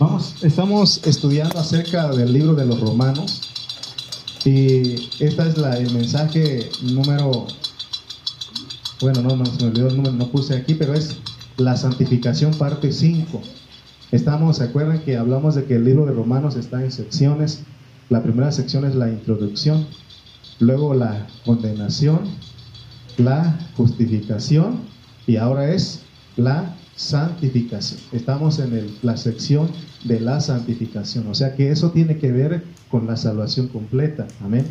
Vamos, estamos estudiando acerca del libro de los romanos y esta es el mensaje número, bueno, no, no se me olvidó el número, no puse aquí, pero es la santificación parte 5. Estamos, ¿se acuerdan que hablamos de que el libro de Romanos está en secciones? La primera sección es la introducción, luego la condenación, la justificación y ahora es la santificación. Estamos en la sección de la santificación, o sea que eso tiene que ver con la salvación completa. Amén.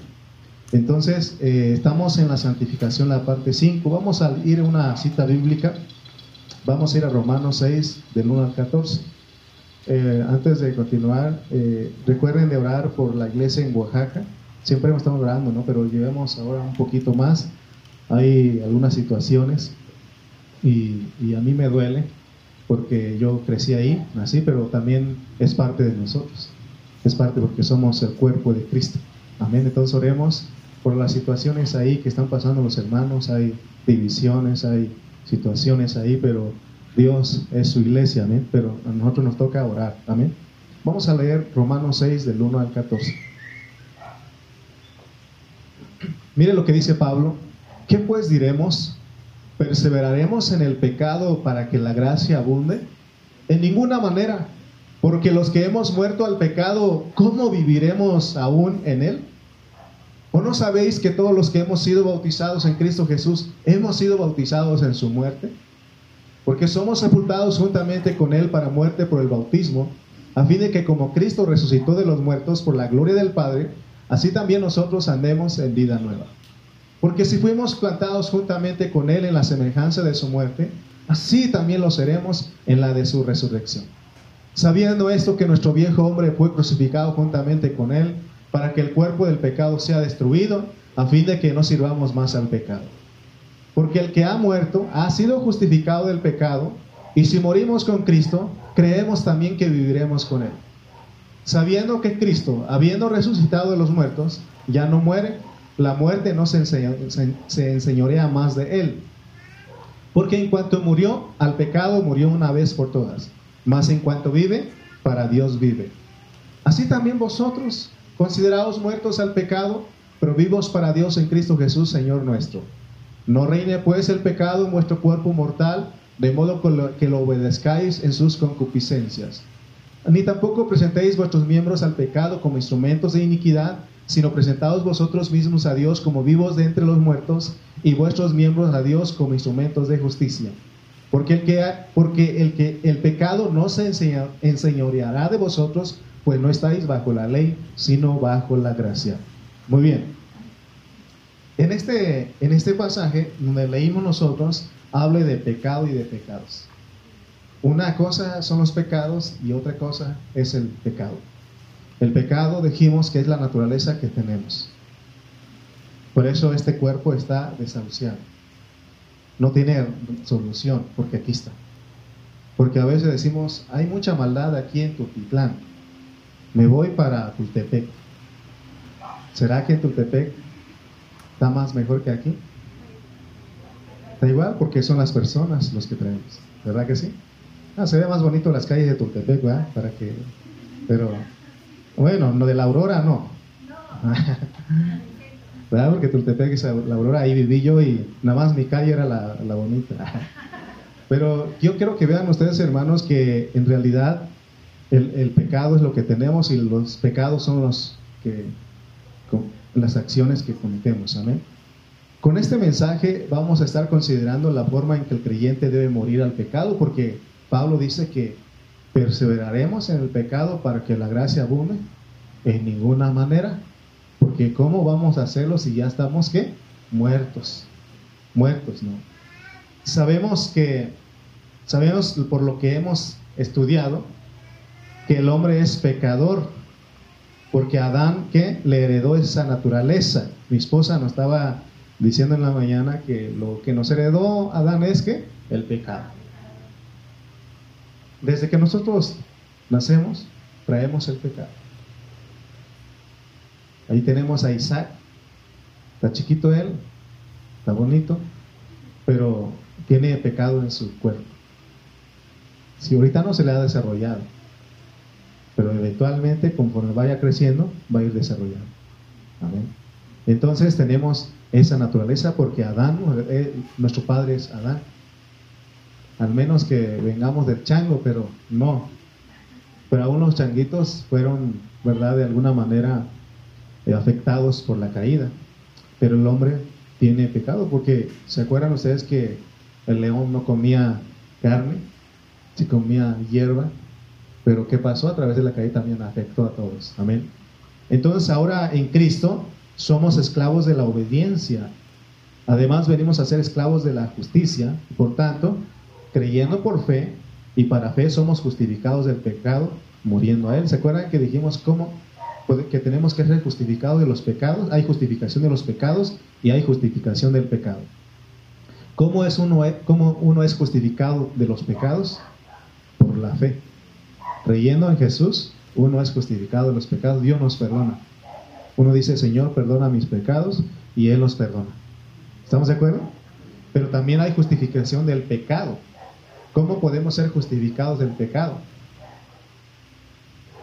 Entonces, eh, estamos en la santificación, la parte 5. Vamos a ir a una cita bíblica. Vamos a ir a Romanos 6, del 1 al 14. Eh, antes de continuar, eh, recuerden de orar por la iglesia en Oaxaca. Siempre estamos orando, ¿no? Pero llevemos ahora un poquito más. Hay algunas situaciones y, a mí me duele porque yo crecí ahí, nací, pero también es parte de nosotros. Es parte porque somos el cuerpo de Cristo. Amén. Entonces oremos por las situaciones ahí que están pasando los hermanos. Hay divisiones, hay situaciones ahí, pero Dios es su iglesia. Amén. Pero a nosotros nos toca orar. Amén. Vamos a leer Romanos 6 del 1 al 14. Mire lo que dice Pablo. ¿Qué pues diremos? ¿Perseveraremos en el pecado para que la gracia abunde? En ninguna manera, porque los que hemos muerto al pecado, ¿cómo viviremos aún en él? ¿O no sabéis que todos los que hemos sido bautizados en Cristo Jesús hemos sido bautizados en su muerte? Porque somos sepultados juntamente con Él para muerte por el bautismo, a fin de que como Cristo resucitó de los muertos por la gloria del Padre, así también nosotros andemos en vida nueva. Porque si fuimos plantados juntamente con Él en la semejanza de su muerte, así también lo seremos en la de su resurrección. Sabiendo esto que nuestro viejo hombre fue crucificado juntamente con Él, para que el cuerpo del pecado sea destruido, a fin de que no sirvamos más al pecado. Porque el que ha muerto ha sido justificado del pecado, y si morimos con Cristo, creemos también que viviremos con Él. Sabiendo que Cristo, habiendo resucitado de los muertos, ya no muere, la muerte no se, se, enseñorea más de él. Porque en cuanto murió al pecado, murió una vez por todas. Mas en cuanto vive, para Dios vive. Así también vosotros, considerados muertos al pecado, pero vivos para Dios en Cristo Jesús, Señor nuestro. No reine pues el pecado en vuestro cuerpo mortal, de modo que lo obedezcáis en sus concupiscencias. Ni tampoco presentéis vuestros miembros al pecado como instrumentos de iniquidad, sino presentados vosotros mismos a Dios como vivos de entre los muertos y vuestros miembros a Dios como instrumentos de justicia. Porque el que, porque el, que el pecado no se enseñoreará de vosotros, pues no estáis bajo la ley, sino bajo la gracia. Muy bien. En este, en este pasaje donde leímos nosotros, hable de pecado y de pecados. Una cosa son los pecados y otra cosa es el pecado. El pecado dijimos que es la naturaleza que tenemos. Por eso este cuerpo está desahuciado. No tiene solución, porque aquí está. Porque a veces decimos, hay mucha maldad aquí en Tultitlán. Me voy para Tultepec. ¿Será que en Tultepec está más mejor que aquí? Da igual porque son las personas los que traemos. ¿Verdad que sí? Ah, se ve más bonito las calles de Tultepec, ¿verdad? Para que... Pero bueno, lo de la Aurora no. ¿Verdad? Porque Tultepec la Aurora, ahí viví yo y nada más mi calle era la, bonita. Pero yo quiero que vean ustedes, hermanos, que en realidad el, pecado es lo que tenemos y los pecados son los que, las acciones que cometemos. Amén. Con este mensaje vamos a estar considerando la forma en que el creyente debe morir al pecado, porque Pablo dice que ¿Perseveraremos en el pecado para que la gracia abunde? En ninguna manera. Porque ¿cómo vamos a hacerlo si ya estamos qué? Muertos. Muertos, ¿no? Sabemos que, sabemos por lo que hemos estudiado, que el hombre es pecador. Porque Adán, ¿qué? Le heredó esa naturaleza. Mi esposa nos estaba diciendo en la mañana que lo que nos heredó Adán es que el pecado. Desde que nosotros nacemos, traemos el pecado. Ahí tenemos a Isaac. Está chiquito él, está bonito, pero tiene pecado en su cuerpo. Si ahorita no se le ha desarrollado. pero eventualmente conforme vaya creciendo va a ir desarrollando. Amén. Entonces tenemos esa naturaleza porque Adán, eh, nuestro padre es Adán. Al menos que vengamos del chango, pero no. Pero aún los changuitos fueron, ¿verdad?, de alguna manera eh, afectados por la caída. Pero el hombre tiene pecado porque, ¿se acuerdan ustedes que el león no comía carne, si comía hierba? Pero ¿qué pasó? A través de la caída también afectó a todos. Amén. Entonces ahora en Cristo somos esclavos de la obediencia. Además venimos a ser esclavos de la justicia. Por tanto, creyendo por fe y para fe somos justificados del pecado muriendo a él. ¿Se acuerdan que dijimos cómo que tenemos que ser justificados de los pecados? Hay justificación de los pecados y hay justificación del pecado. ¿Cómo, es uno, cómo uno es justificado de los pecados? Por la fe. Creyendo en Jesús, uno es justificado de los pecados, Dios nos perdona. Uno dice, Señor, perdona mis pecados y Él los perdona. ¿Estamos de acuerdo? Pero también hay justificación del pecado. ¿Cómo podemos ser justificados del pecado?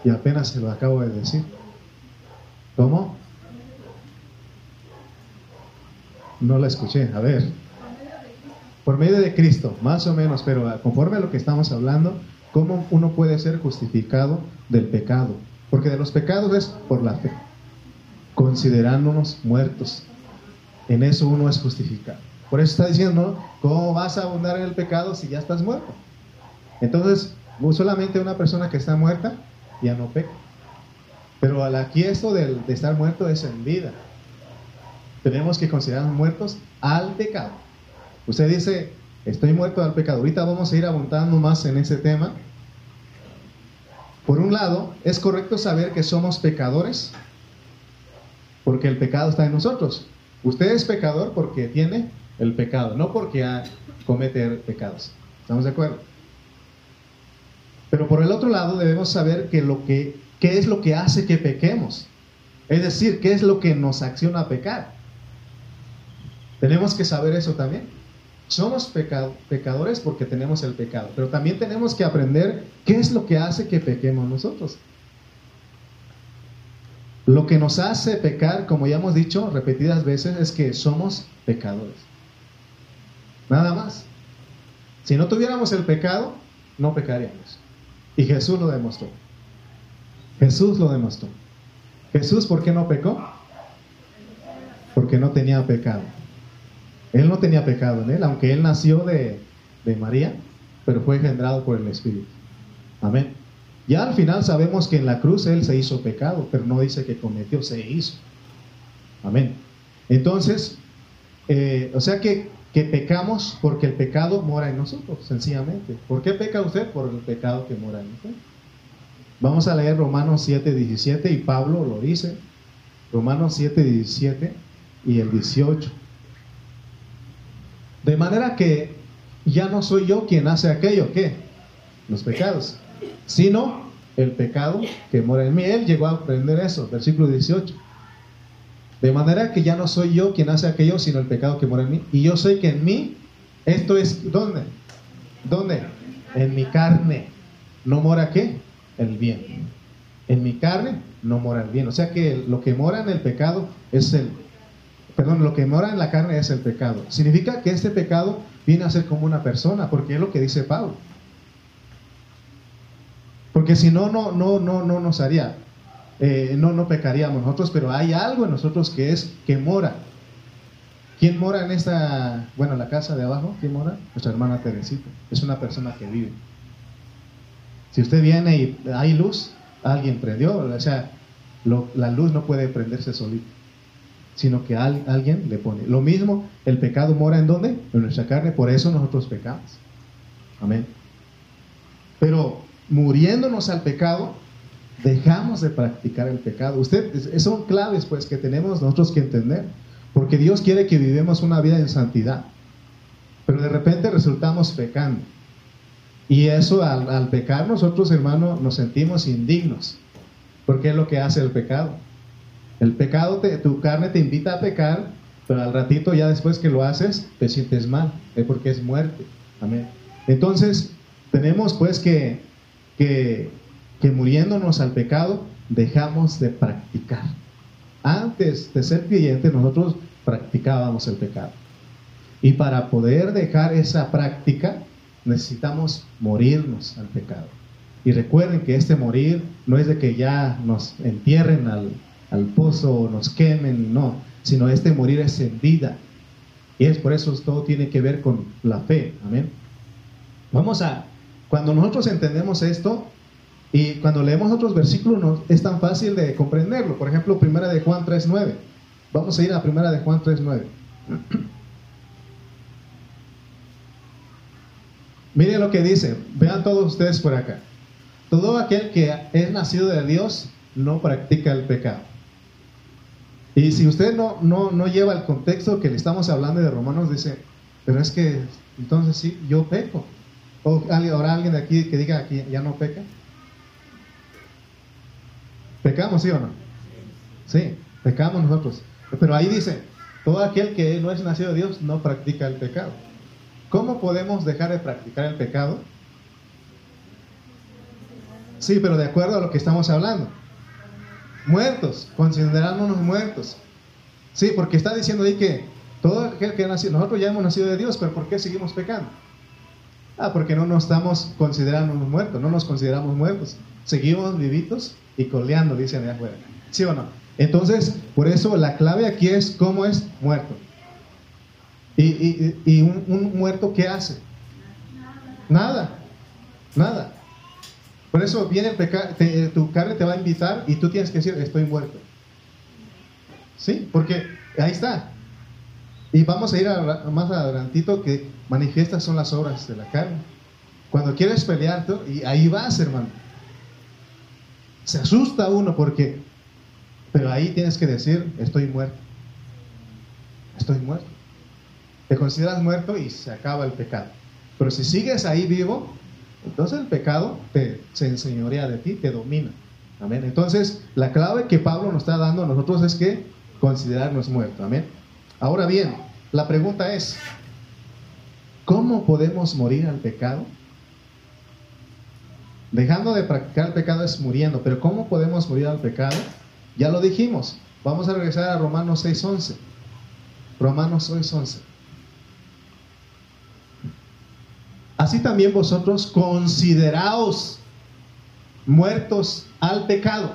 Y apenas se lo acabo de decir. ¿Cómo? No la escuché. A ver. Por medio de Cristo, más o menos, pero conforme a lo que estamos hablando, ¿Cómo uno puede ser justificado del pecado? Porque de los pecados es por la fe, considerándonos muertos. En eso uno es justificado. Por eso está diciendo, ¿cómo vas a abundar en el pecado si ya estás muerto? Entonces, solamente una persona que está muerta ya no peca. Pero aquí esto de, de estar muerto es en vida. Tenemos que considerarnos muertos al pecado. Usted dice, Estoy muerto al pecado. Ahorita vamos a ir abundando más en ese tema. Por un lado, es correcto saber que somos pecadores porque el pecado está en nosotros. Usted es pecador porque tiene el pecado, no porque comete pecados. ¿Estamos de acuerdo? Pero por el otro lado debemos saber que lo que, qué es lo que hace que pequemos. Es decir, qué es lo que nos acciona a pecar. Tenemos que saber eso también. Somos pecadores porque tenemos el pecado, pero también tenemos que aprender qué es lo que hace que pequemos nosotros. Lo que nos hace pecar, como ya hemos dicho repetidas veces, es que somos pecadores. Nada más. Si no tuviéramos el pecado, no pecaríamos. Y Jesús lo demostró. Jesús lo demostró. Jesús, ¿por qué no pecó? Porque no tenía pecado. Él no tenía pecado en él, aunque él nació de, María, pero fue engendrado por el Espíritu. Amén. Ya al final sabemos que en la cruz Él se hizo pecado, pero no dice que cometió, se hizo. Amén. Entonces, eh, o sea que, que, pecamos porque el pecado mora en nosotros, sencillamente. ¿Por qué peca usted? Por el pecado que mora en usted. Vamos a leer Romanos 7, 17 y Pablo lo dice. Romanos 7, 17 y el 18. De manera que ya no soy yo quien hace aquello, ¿qué? Los pecados, sino el pecado que mora en mí. Él llegó a aprender eso, versículo 18. De manera que ya no soy yo quien hace aquello, sino el pecado que mora en mí. Y yo sé que en mí, esto es, ¿dónde? ¿Dónde? En mi carne. ¿No mora qué? El bien. En mi carne no mora el bien. O sea que lo que mora en el pecado es el perdón, lo que mora en la carne es el pecado. Significa que este pecado viene a ser como una persona, porque es lo que dice Pablo. Porque si no, no, no, no, no nos haría, eh, no, no pecaríamos nosotros, pero hay algo en nosotros que es que mora. ¿Quién mora en esta, bueno, la casa de abajo? ¿Quién mora? Nuestra hermana Teresita. Es una persona que vive. Si usted viene y hay luz, alguien prendió, o sea, la luz no puede prenderse solito sino que alguien le pone. Lo mismo, el pecado mora en dónde? En nuestra carne, por eso nosotros pecamos. Amén. Pero muriéndonos al pecado, dejamos de practicar el pecado. Ustedes son claves pues que tenemos nosotros que entender, porque Dios quiere que vivamos una vida en santidad. Pero de repente resultamos pecando. Y eso al, pecar nosotros, hermanos, nos sentimos indignos, porque es lo que hace el pecado el pecado, te, tu carne te invita a pecar, pero al ratito ya después que lo haces, te sientes mal, es porque es muerte. Amén. Entonces, tenemos pues que, que, que muriéndonos al pecado dejamos de practicar. Antes de ser creyentes nosotros practicábamos el pecado. Y para poder dejar esa práctica necesitamos morirnos al pecado. Y recuerden que este morir no es de que ya nos entierren al, al pozo o nos quemen, no, sino este morir es en vida. Y es por eso todo tiene que ver con la fe. Amén. Vamos a, cuando nosotros entendemos esto y cuando leemos otros versículos no, es tan fácil de comprenderlo. Por ejemplo, primera de Juan 3.9. Vamos a ir a primera de Juan 3.9. Miren lo que dice, vean todos ustedes por acá. Todo aquel que es nacido de Dios no practica el pecado. Y si usted no, no, no lleva el contexto que le estamos hablando de Romanos, dice, pero es que entonces sí, yo peco. O habrá alguien de aquí que diga que ya no peca. ¿Pecamos, sí o no? Sí, pecamos nosotros. Pero ahí dice, todo aquel que no es nacido de Dios no practica el pecado. ¿Cómo podemos dejar de practicar el pecado? Sí, pero de acuerdo a lo que estamos hablando. Muertos, considerándonos muertos. Sí, porque está diciendo ahí que todo aquel que ha nacido, nosotros ya hemos nacido de Dios, pero ¿por qué seguimos pecando? Ah, porque no nos estamos considerando muertos, no nos consideramos muertos. Seguimos vivitos y coleando, dicen de afuera. ¿Sí o no? Entonces, por eso la clave aquí es cómo es muerto. ¿Y, un, muerto qué hace? Nada, nada. Por eso viene pecado, tu carne te va a invitar y tú tienes que decir, estoy muerto. ¿Sí? Porque ahí está. Y vamos a ir más adelantito que manifiestas son las obras de la carne. Cuando quieres pelear, y ahí vas, hermano. Se asusta uno porque, pero ahí tienes que decir, estoy muerto. Estoy muerto. Te consideras muerto y se acaba el pecado. Pero si sigues ahí vivo, entonces el pecado te, se enseñorea de ti, te domina. Amén. Entonces, la clave que Pablo nos está dando a nosotros es que considerarnos muertos. Amén. Ahora bien, la pregunta es, ¿cómo podemos morir al pecado? Dejando de practicar el pecado es muriendo, pero ¿cómo podemos morir al pecado? Ya lo dijimos. Vamos a regresar a Romanos 6.11. Romanos 6.11. Así también vosotros consideraos muertos al pecado.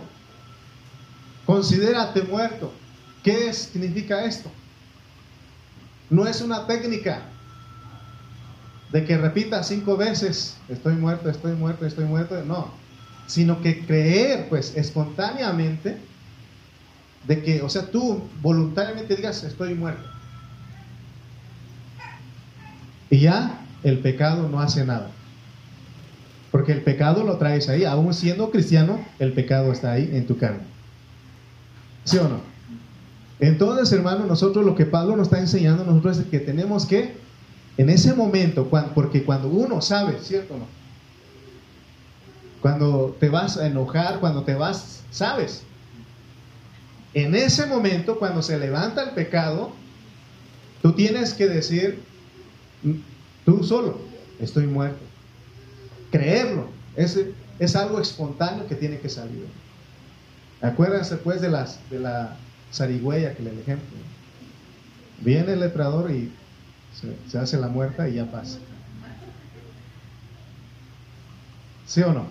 Considérate muerto. ¿Qué significa esto? No es una técnica de que repita cinco veces, estoy muerto, estoy muerto, estoy muerto, no, sino que creer pues espontáneamente de que, o sea, tú voluntariamente digas, estoy muerto. Y ya el pecado no hace nada. Porque el pecado lo traes ahí, aún siendo cristiano, el pecado está ahí en tu carne. ¿Sí o no? Entonces, hermano, nosotros lo que Pablo nos está enseñando nosotros es que tenemos que en ese momento, porque cuando uno sabe, ¿cierto no? Cuando te vas a enojar, cuando te vas, sabes. En ese momento, cuando se levanta el pecado, tú tienes que decir, tú solo, estoy muerto. Creerlo, es, es algo espontáneo que tiene que salir. Acuérdense pues de, las, de la zarigüeya que le ejemplo. Viene el leprador y se, hace la muerta y ya pasa. ¿Sí o no?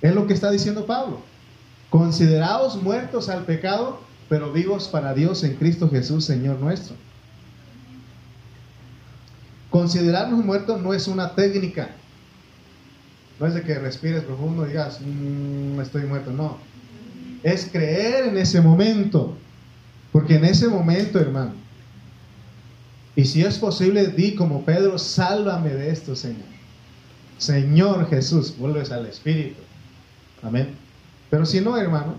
Es lo que está diciendo Pablo. Consideraos muertos al pecado, pero vivos para Dios en Cristo Jesús, Señor nuestro. Considerarnos muertos no es una técnica. No es de que respires profundo y digas, mm, estoy muerto. No. Es creer en ese momento. Porque en ese momento, hermano, y si es posible, di como Pedro, sálvame de esto, Señor. Señor Jesús, vuelves al Espíritu. Amén. Pero si no, hermano,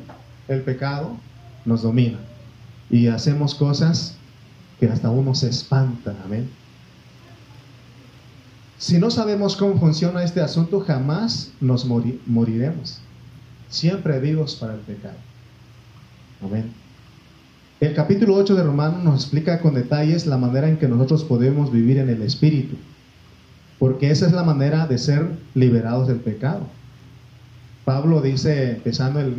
el pecado nos domina. Y hacemos cosas que hasta uno se espanta. Amén. Si no sabemos cómo funciona este asunto, jamás nos moriremos. Siempre vivos para el pecado. Amén. El capítulo 8 de Romanos nos explica con detalles la manera en que nosotros podemos vivir en el Espíritu, porque esa es la manera de ser liberados del pecado. Pablo dice, empezando el,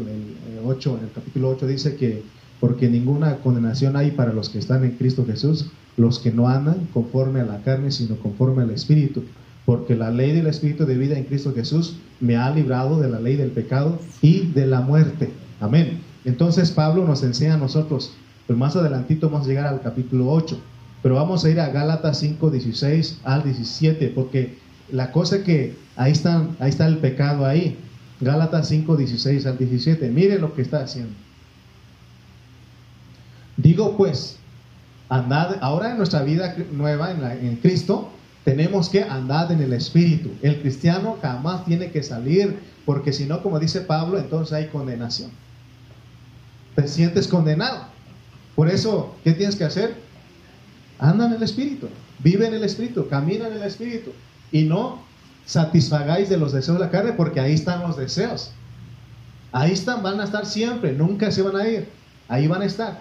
8, en el capítulo 8, dice que porque ninguna condenación hay para los que están en Cristo Jesús, los que no andan conforme a la carne, sino conforme al Espíritu. Porque la ley del Espíritu de vida en Cristo Jesús me ha librado de la ley del pecado y de la muerte. Amén. Entonces Pablo nos enseña a nosotros, pues más adelantito vamos a llegar al capítulo 8, pero vamos a ir a Gálatas 5, 16 al 17, porque la cosa que ahí, están, ahí está el pecado ahí. Gálatas 5, 16 al 17. Mire lo que está haciendo. Digo pues, andad, ahora en nuestra vida nueva en, en Cristo, tenemos que andar en el Espíritu. El cristiano jamás tiene que salir, porque si no, como dice Pablo, entonces hay condenación. Te sientes condenado. Por eso, ¿qué tienes que hacer? Anda en el Espíritu, vive en el Espíritu, camina en el Espíritu. Y no satisfagáis de los deseos de la carne, porque ahí están los deseos. Ahí están, van a estar siempre, nunca se van a ir. Ahí van a estar.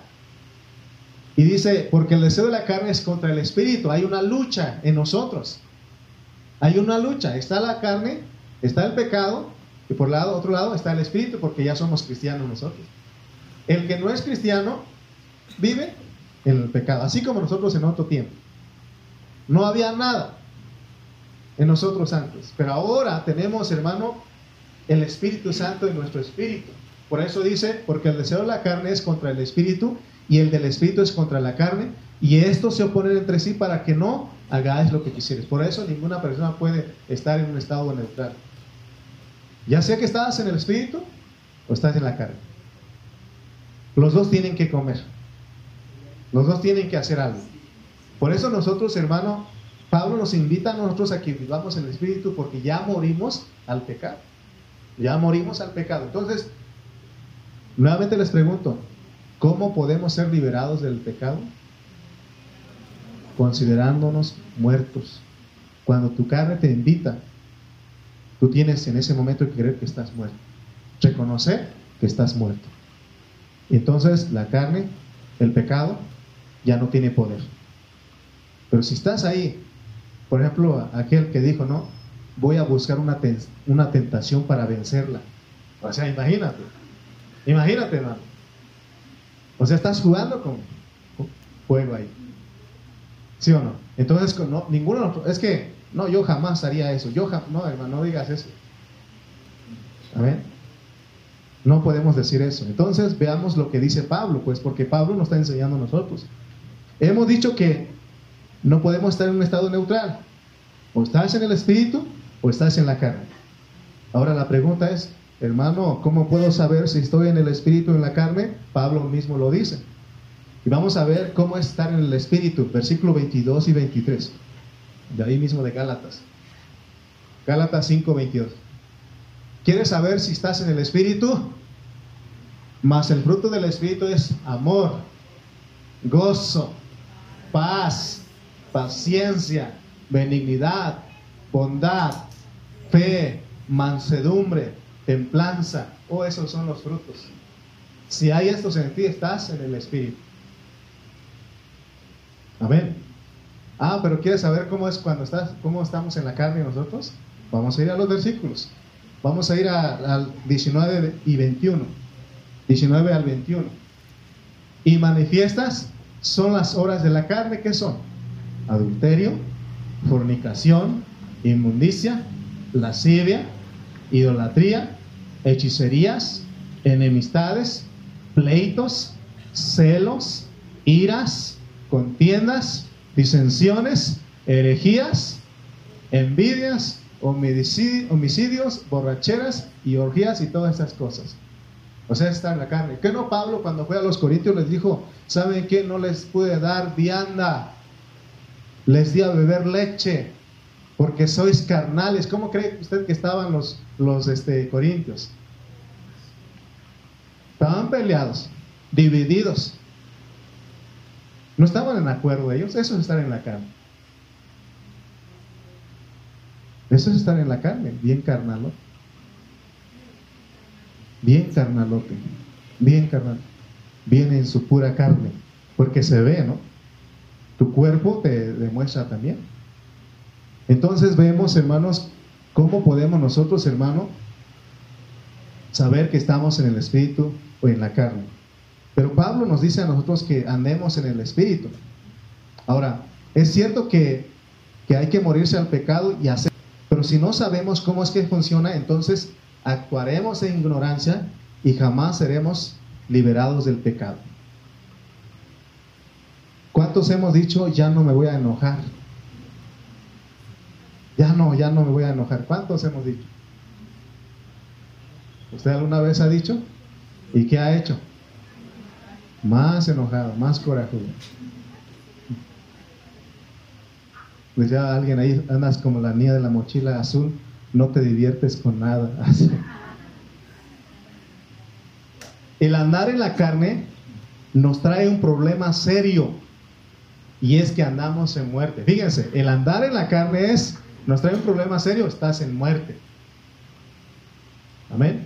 Y dice, porque el deseo de la carne es contra el espíritu. Hay una lucha en nosotros. Hay una lucha. Está la carne, está el pecado, y por lado, otro lado está el espíritu, porque ya somos cristianos nosotros. El que no es cristiano vive en el pecado, así como nosotros en otro tiempo. No había nada en nosotros antes, pero ahora tenemos, hermano, el Espíritu Santo en nuestro espíritu. Por eso dice, porque el deseo de la carne es contra el espíritu y el del espíritu es contra la carne, y estos se oponen entre sí para que no hagáis lo que quisieres. Por eso ninguna persona puede estar en un estado neutral. Ya sea que estás en el espíritu o estás en la carne. Los dos tienen que comer. Los dos tienen que hacer algo. Por eso nosotros, hermano, Pablo nos invita a nosotros a que vivamos en el espíritu porque ya morimos al pecado. Ya morimos al pecado. Entonces, nuevamente les pregunto, ¿Cómo podemos ser liberados del pecado? Considerándonos muertos. Cuando tu carne te invita, tú tienes en ese momento que creer que estás muerto. Reconocer que estás muerto. entonces la carne, el pecado, ya no tiene poder. Pero si estás ahí, por ejemplo, aquel que dijo, no, voy a buscar una, una tentación para vencerla. O sea, imagínate, imagínate, hermano. O sea, estás jugando con, fuego ahí. ¿Sí o no? Entonces, no, ninguno, es que, no, yo jamás haría eso. Yo no, hermano, no digas eso. Amén. No podemos decir eso. Entonces, veamos lo que dice Pablo, pues, porque Pablo nos está enseñando a nosotros. Hemos dicho que no podemos estar en un estado neutral. O estás en el espíritu o estás en la carne. Ahora la pregunta es, Hermano, ¿cómo puedo saber si estoy en el espíritu o en la carne? Pablo mismo lo dice. Y vamos a ver cómo estar en el espíritu, versículo 22 y 23. De ahí mismo de Gálatas. Gálatas 5, 22. ¿Quieres saber si estás en el espíritu? Mas el fruto del espíritu es amor, gozo, paz, paciencia, benignidad, bondad, fe, mansedumbre templanza. Oh, esos son los frutos. Si hay estos en ti, estás en el Espíritu. Amén. Ah, pero ¿quieres saber cómo es cuando estás, cómo estamos en la carne nosotros? Vamos a ir a los versículos. Vamos a ir al 19 y 21. 19 al 21. Y manifiestas son las horas de la carne, ¿qué son? Adulterio, fornicación, inmundicia, lascivia, idolatría, hechicerías, enemistades, pleitos, celos, iras, contiendas, disensiones, herejías, envidias, homicidios, borracheras y orgías y todas esas cosas. O sea, está en la carne. ¿Qué no Pablo cuando fue a los Corintios les dijo, ¿saben qué? No les pude dar vianda, les di a beber leche, porque sois carnales. ¿Cómo cree usted que estaban los, los este, corintios? Estaban peleados, divididos. No estaban en acuerdo ellos. Eso es estar en la carne. Eso es estar en la carne, bien carnalote. Bien carnalote. Bien carnal. Bien en su pura carne. Porque se ve, ¿no? Tu cuerpo te demuestra también. Entonces vemos, hermanos, cómo podemos nosotros, hermano, saber que estamos en el espíritu o en la carne. Pero Pablo nos dice a nosotros que andemos en el espíritu. Ahora, es cierto que, que hay que morirse al pecado y hacer, pero si no sabemos cómo es que funciona, entonces actuaremos en ignorancia y jamás seremos liberados del pecado. ¿Cuántos hemos dicho, ya no me voy a enojar? Ya no, ya no me voy a enojar. ¿Cuántos hemos dicho? ¿Usted alguna vez ha dicho? ¿Y qué ha hecho? Más enojado, más corajudo. Pues ya alguien ahí andas como la niña de la mochila azul, no te diviertes con nada. El andar en la carne nos trae un problema serio y es que andamos en muerte. Fíjense, el andar en la carne es, nos trae un problema serio, estás en muerte. Amén.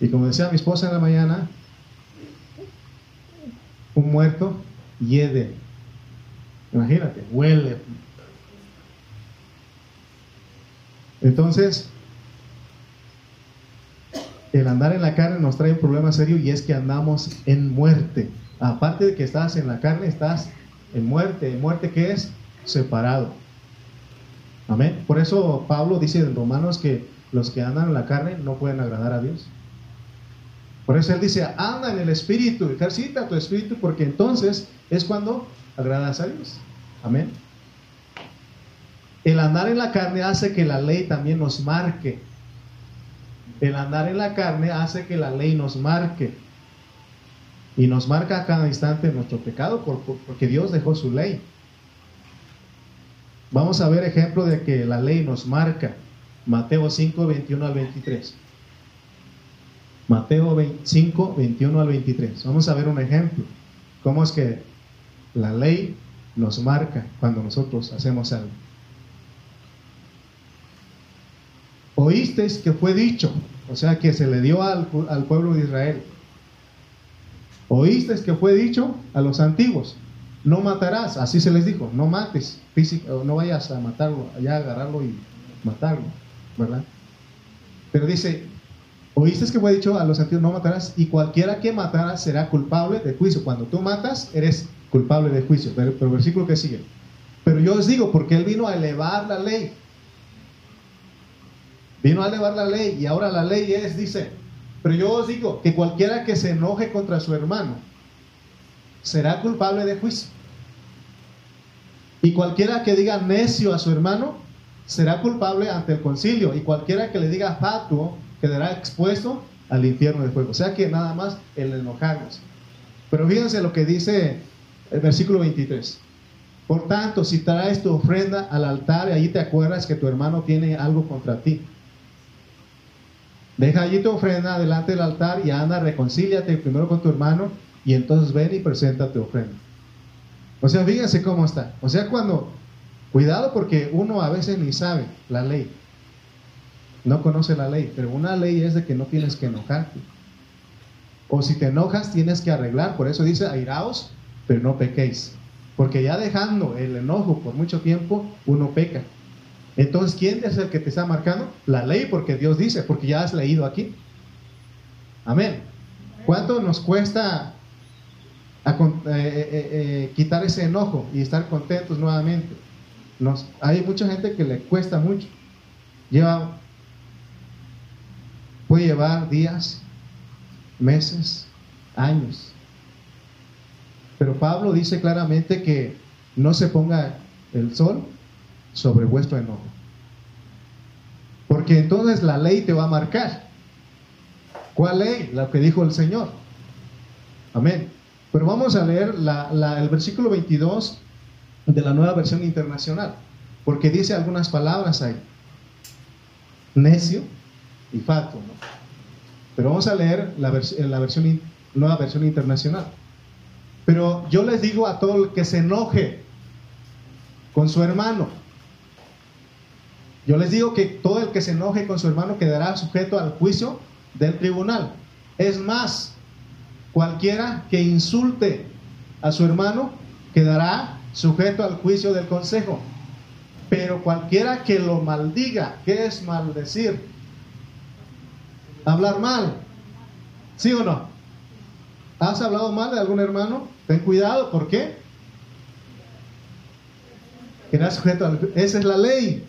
Y como decía mi esposa en la mañana, un muerto hiede. Imagínate, huele. Entonces, el andar en la carne nos trae un problema serio y es que andamos en muerte. Aparte de que estás en la carne, estás en muerte. ¿En muerte qué es? Separado. Amén. Por eso Pablo dice en Romanos que los que andan en la carne no pueden agradar a Dios. Por eso él dice, anda en el espíritu, ejercita tu espíritu, porque entonces es cuando agradas a Dios. Amén. El andar en la carne hace que la ley también nos marque. El andar en la carne hace que la ley nos marque. Y nos marca a cada instante nuestro pecado porque Dios dejó su ley. Vamos a ver ejemplo de que la ley nos marca. Mateo 5, 21 al 23. Mateo 5, 21 al 23. Vamos a ver un ejemplo. Cómo es que la ley nos marca cuando nosotros hacemos algo. Oísteis que fue dicho, o sea que se le dio al, pueblo de Israel. Oísteis que fue dicho a los antiguos, no matarás, así se les dijo, no mates, físico, no vayas a matarlo, allá agarrarlo y matarlo, ¿verdad? Pero dice, Oíste que fue dicho a los antiguos, no matarás, y cualquiera que matara será culpable de juicio. Cuando tú matas, eres culpable de juicio. Pero, el versículo que sigue. Pero yo os digo, porque Él vino a elevar la ley. Vino a elevar la ley, y ahora la ley es, dice, pero yo os digo que cualquiera que se enoje contra su hermano será culpable de juicio. Y cualquiera que diga necio a su hermano será culpable ante el concilio. Y cualquiera que le diga fatuo quedará expuesto al infierno de fuego. O sea que nada más el enojarnos. Pero fíjense lo que dice el versículo 23. Por tanto, si traes tu ofrenda al altar y allí te acuerdas que tu hermano tiene algo contra ti, deja allí tu ofrenda delante del altar y anda, reconcíliate primero con tu hermano y entonces ven y presenta tu ofrenda. O sea, fíjense cómo está. O sea, cuando, cuidado porque uno a veces ni sabe la ley no conoce la ley, pero una ley es de que no tienes que enojarte. O si te enojas, tienes que arreglar. Por eso dice, airaos, pero no pequéis. Porque ya dejando el enojo por mucho tiempo, uno peca. Entonces, ¿quién es el que te está marcando? La ley, porque Dios dice, porque ya has leído aquí. Amén. ¿Cuánto nos cuesta eh, eh, eh, quitar ese enojo y estar contentos nuevamente? Hay mucha gente que le cuesta mucho. Lleva Puede llevar días, meses, años. Pero Pablo dice claramente que no se ponga el sol sobre vuestro enojo. Porque entonces la ley te va a marcar. ¿Cuál ley? La que dijo el Señor. Amén. Pero vamos a leer el versículo 22 de la nueva versión internacional. Porque dice algunas palabras ahí. Necio y facto. Pero vamos a leer la, la versión, nueva versión internacional. Pero yo les digo a todo el que se enoje con su hermano, yo les digo que todo el que se enoje con su hermano quedará sujeto al juicio del tribunal. Es más, cualquiera que insulte a su hermano quedará sujeto al juicio del consejo. Pero cualquiera que lo maldiga, ¿qué es maldecir? hablar mal. ¿Sí o no? ¿Has hablado mal de algún hermano? Ten cuidado, ¿por qué? Que sujeto Esa es la ley.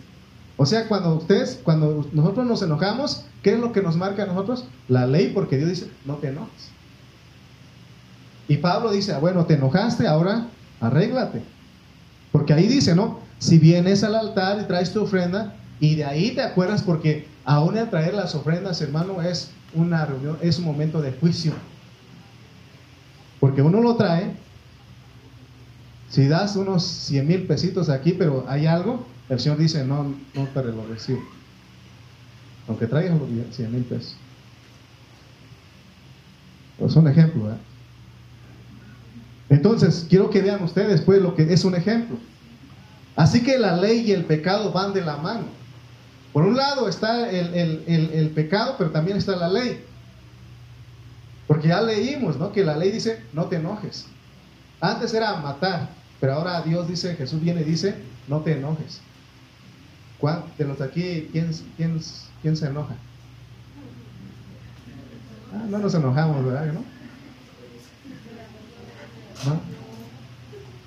O sea, cuando ustedes, cuando nosotros nos enojamos, ¿qué es lo que nos marca a nosotros? La ley, porque Dios dice, no te enojes. Y Pablo dice, ah, bueno, te enojaste, ahora arréglate. Porque ahí dice, ¿no? Si vienes al altar y traes tu ofrenda, y de ahí te acuerdas, porque aún al traer las ofrendas, hermano, es una reunión, es un momento de juicio. Porque uno lo trae, si das unos 100 mil pesitos aquí, pero hay algo, el Señor dice, no, no te lo recibo. Aunque traigas los 100 mil pesos. Pues un ejemplo. Entonces, quiero que vean ustedes pues lo que es un ejemplo. Así que la ley y el pecado van de la mano. Por un lado está el, pecado, pero también está la ley. Porque ya leímos, ¿no? Que la ley dice, no te enojes. Antes era matar, pero ahora Dios dice, Jesús viene y dice, no te enojes. De los aquí, ¿quién, quién, se enoja? Ah, no nos enojamos, ¿verdad? ¿No?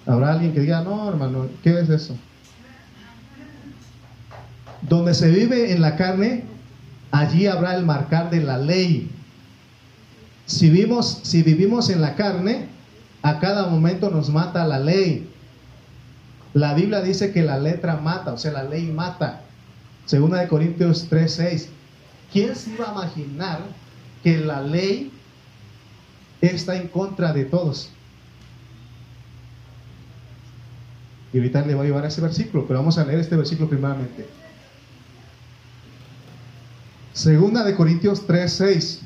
Habrá alguien que diga, no, hermano, ¿qué es eso? Donde se vive en la carne, allí habrá el marcar de la ley. Si vivimos, si vivimos en la carne, a cada momento nos mata la ley. La Biblia dice que la letra mata, o sea, la ley mata. Segunda de Corintios 3:6. ¿Quién se iba a imaginar que la ley está en contra de todos? Y ahorita le voy a llevar a ese versículo, pero vamos a leer este versículo primeramente. Segunda de Corintios 3, 6.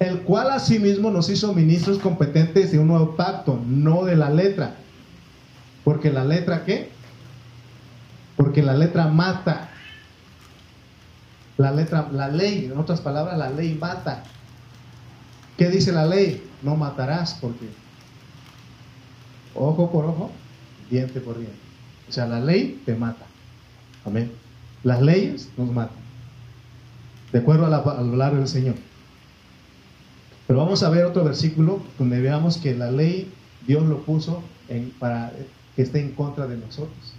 El cual asimismo nos hizo ministros competentes de un nuevo pacto, no de la letra. Porque la letra qué? Porque la letra mata. La letra, la ley, en otras palabras, la ley mata. ¿Qué dice la ley? No matarás porque ojo por ojo, diente por diente. O sea, la ley te mata. Amén. Las leyes nos matan. De acuerdo a, la, largo del Señor. Pero vamos a ver otro versículo donde veamos que la ley Dios lo puso en, para que esté en contra de nosotros.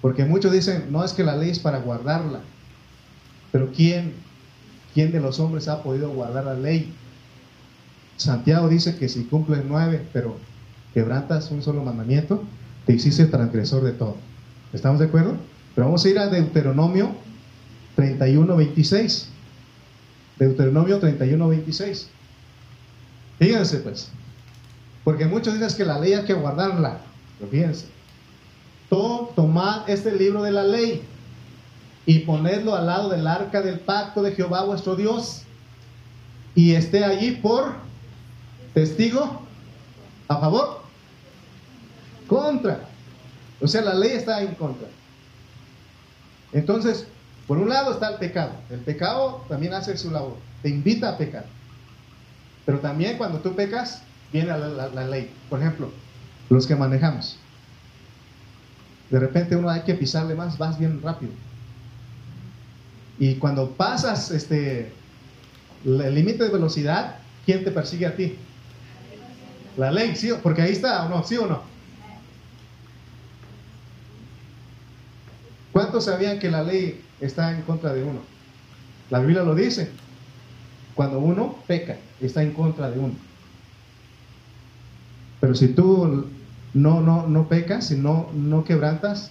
Porque muchos dicen, no es que la ley es para guardarla. Pero ¿quién, quién de los hombres ha podido guardar la ley? Santiago dice que si cumple nueve, pero quebrantas un solo mandamiento, te hiciste transgresor de todo. ¿Estamos de acuerdo? Pero vamos a ir a Deuteronomio 31, 26. Deuteronomio 31, 26. Fíjense pues. Porque muchos dicen que la ley hay que guardarla. Pero fíjense. tomad este libro de la ley y ponedlo al lado del arca del pacto de Jehová vuestro Dios y esté allí por testigo a favor contra. O sea, la ley está en contra. Entonces, por un lado está el pecado. El pecado también hace su labor. Te invita a pecar. Pero también cuando tú pecas, viene la, ley. Por ejemplo, los que manejamos. De repente uno hay que pisarle más, vas bien rápido. Y cuando pasas este, el límite de velocidad, ¿quién te persigue a ti? La ley, sí, porque ahí está, ¿o no? ¿Sí o no? ¿Cuántos sabían que la ley está en contra de uno? La Biblia lo dice. Cuando uno peca, está en contra de uno. Pero si tú no, no, no pecas, si no, no quebrantas,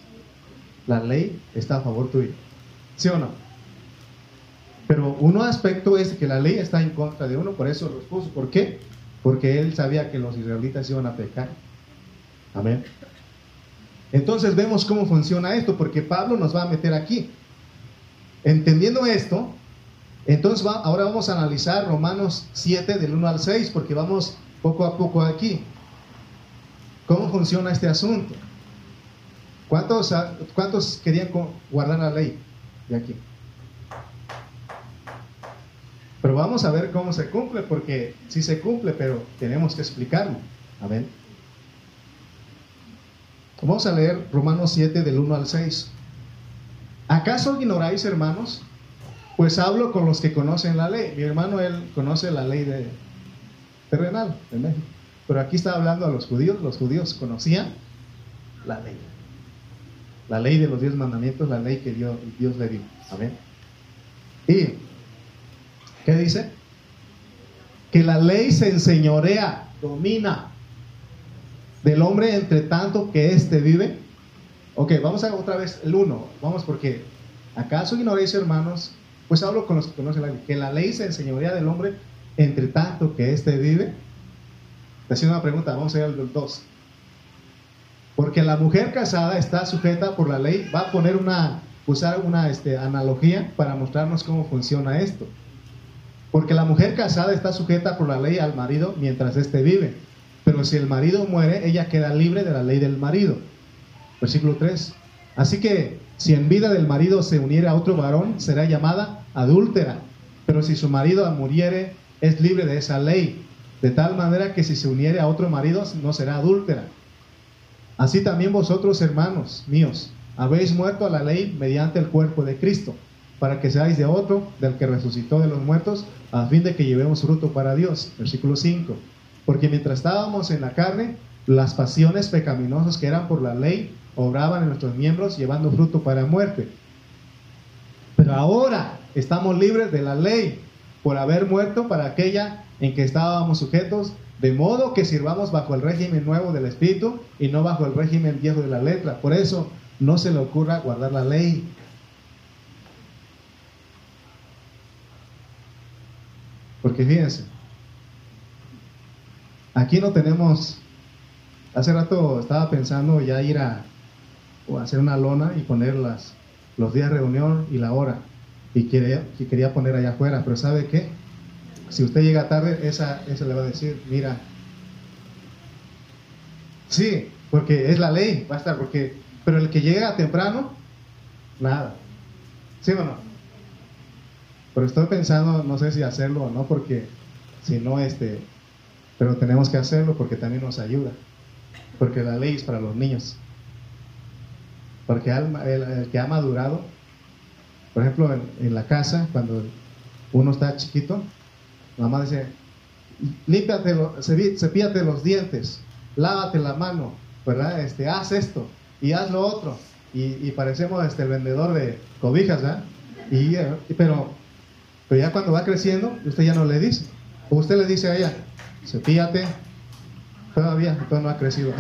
la ley está a favor tuyo. ¿Sí o no? Pero un aspecto es que la ley está en contra de uno, por eso lo expuso. ¿Por qué? Porque él sabía que los israelitas iban a pecar. Amén. Entonces vemos cómo funciona esto, porque Pablo nos va a meter aquí. Entendiendo esto, entonces ahora vamos a analizar Romanos 7 del 1 al 6, porque vamos poco a poco aquí. ¿Cómo funciona este asunto? ¿Cuántos, cuántos querían guardar la ley de aquí? Pero vamos a ver cómo se cumple, porque sí se cumple, pero tenemos que explicarlo. Amén. Vamos a leer Romanos 7 del 1 al 6. ¿Acaso ignoráis, hermanos, pues hablo con los que conocen la ley. Mi hermano, él conoce la ley de, terrenal de México. Pero aquí está hablando a los judíos. Los judíos conocían la ley. La ley de los diez mandamientos, la ley que Dios, Dios le dio. Amén. ¿Y qué dice? Que la ley se enseñorea, domina del hombre entre tanto que éste vive. Ok, vamos a otra vez el uno. Vamos porque, ¿acaso ignoréis, hermanos? Pues hablo con los que conocen la ley. Que la ley se enseñorea del hombre entre tanto que éste vive. Te haciendo una pregunta, vamos a ir al 2. Porque la mujer casada está sujeta por la ley. Va a poner una, usar una este, analogía para mostrarnos cómo funciona esto. Porque la mujer casada está sujeta por la ley al marido mientras éste vive. Pero si el marido muere, ella queda libre de la ley del marido. Versículo 3. Así que si en vida del marido se uniera a otro varón, será llamada adúltera. Pero si su marido muriere, es libre de esa ley. De tal manera que si se uniere a otro marido, no será adúltera. Así también vosotros, hermanos míos, habéis muerto a la ley mediante el cuerpo de Cristo, para que seáis de otro, del que resucitó de los muertos, a fin de que llevemos fruto para Dios. Versículo 5. Porque mientras estábamos en la carne, las pasiones pecaminosas que eran por la ley obraban en nuestros miembros, llevando fruto para muerte. Pero ahora estamos libres de la ley por haber muerto para aquella en que estábamos sujetos de modo que sirvamos bajo el régimen nuevo del Espíritu y no bajo el régimen viejo de la letra. Por eso no se le ocurra guardar la ley. Porque fíjense, aquí no tenemos, hace rato estaba pensando ya ir a hacer una lona y poner las, los días de reunión y la hora. Y quería, y quería poner allá afuera, pero ¿sabe qué? Si usted llega tarde, esa, esa le va a decir, mira, sí, porque es la ley, va a estar, porque, pero el que llega temprano, nada. ¿Sí o no? Pero estoy pensando, no sé si hacerlo o no, porque si no, este, pero tenemos que hacerlo porque también nos ayuda. Porque la ley es para los niños. Porque el, el que ha madurado, por ejemplo, en, en, la casa, cuando uno está chiquito, mamá dice, límpiate, cepíate los dientes, lávate la mano, ¿verdad? Este, haz esto y haz lo otro. Y, parecemos este, el vendedor de cobijas, ¿verdad? Y, pero, pero ya cuando va creciendo, usted ya no le dice. O usted le dice a ella, cepíate, todavía, todavía no ha crecido.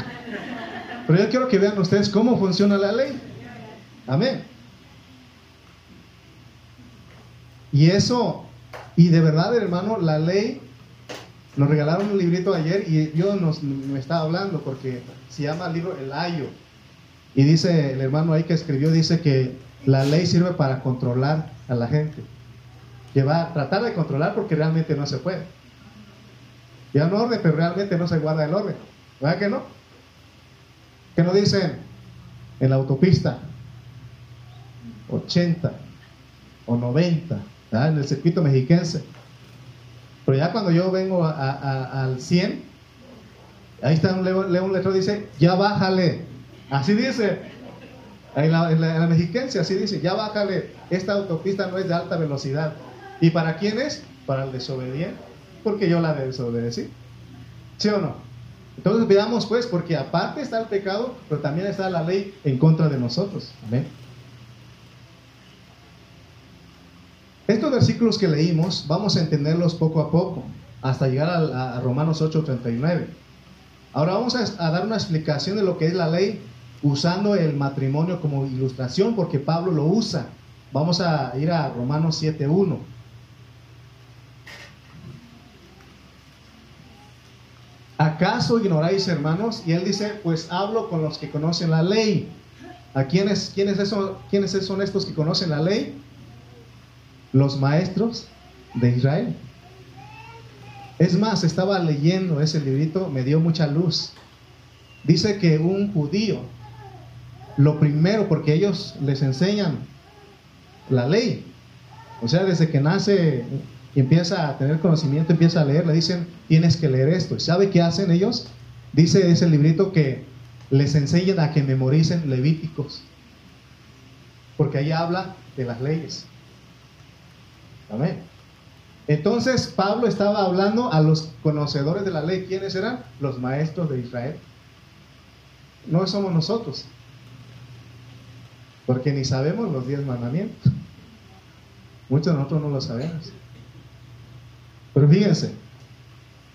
Pero yo quiero que vean ustedes cómo funciona la ley. Amén. Y eso, y de verdad, hermano, la ley, nos regalaron un librito ayer y Dios nos, me estaba hablando porque se llama el libro El Ayo. Y dice el hermano ahí que escribió, dice que la ley sirve para controlar a la gente. Que va a tratar de controlar porque realmente no se puede. Ya no orden, pero realmente no se guarda el orden. ¿Verdad que no? Que nos dicen en la autopista 80 o 90 en el circuito mexiquense. Pero ya cuando yo vengo al 100, ahí está un, león letrero dice, ya bájale. Así dice. En la, en, la, mexiquense así dice, ya bájale. Esta autopista no es de alta velocidad. ¿Y para quién es? Para el desobediente. Porque yo la desobedecí. ¿Sí o no? Entonces veamos pues, porque aparte está el pecado, pero también está la ley en contra de nosotros. Amén. Estos versículos que leímos, vamos a entenderlos poco a poco, hasta llegar a, a Romanos 8:39. Ahora vamos a, dar una explicación de lo que es la ley usando el matrimonio como ilustración, porque Pablo lo usa. Vamos a ir a Romanos 7:1. ¿Acaso ignoráis, hermanos? Y él dice, pues hablo con los que conocen la ley. ¿A quiénes, quiénes, quiénes son estos que conocen la ley? Los maestros de Israel. Es más, estaba leyendo ese librito, me dio mucha luz. Dice que un judío, lo primero, porque ellos les enseñan la ley, o sea, desde que nace y empieza a tener conocimiento, empieza a leer, le dicen, tienes que leer esto. ¿Y sabe qué hacen ellos? Dice ese librito que les enseñan a que memoricen Levíticos, porque ahí habla de las leyes. Amén. Entonces Pablo estaba hablando a los conocedores de la ley. ¿Quiénes eran? Los maestros de Israel. No somos nosotros. Porque ni sabemos los diez mandamientos. Muchos de nosotros no lo sabemos. Pero fíjense,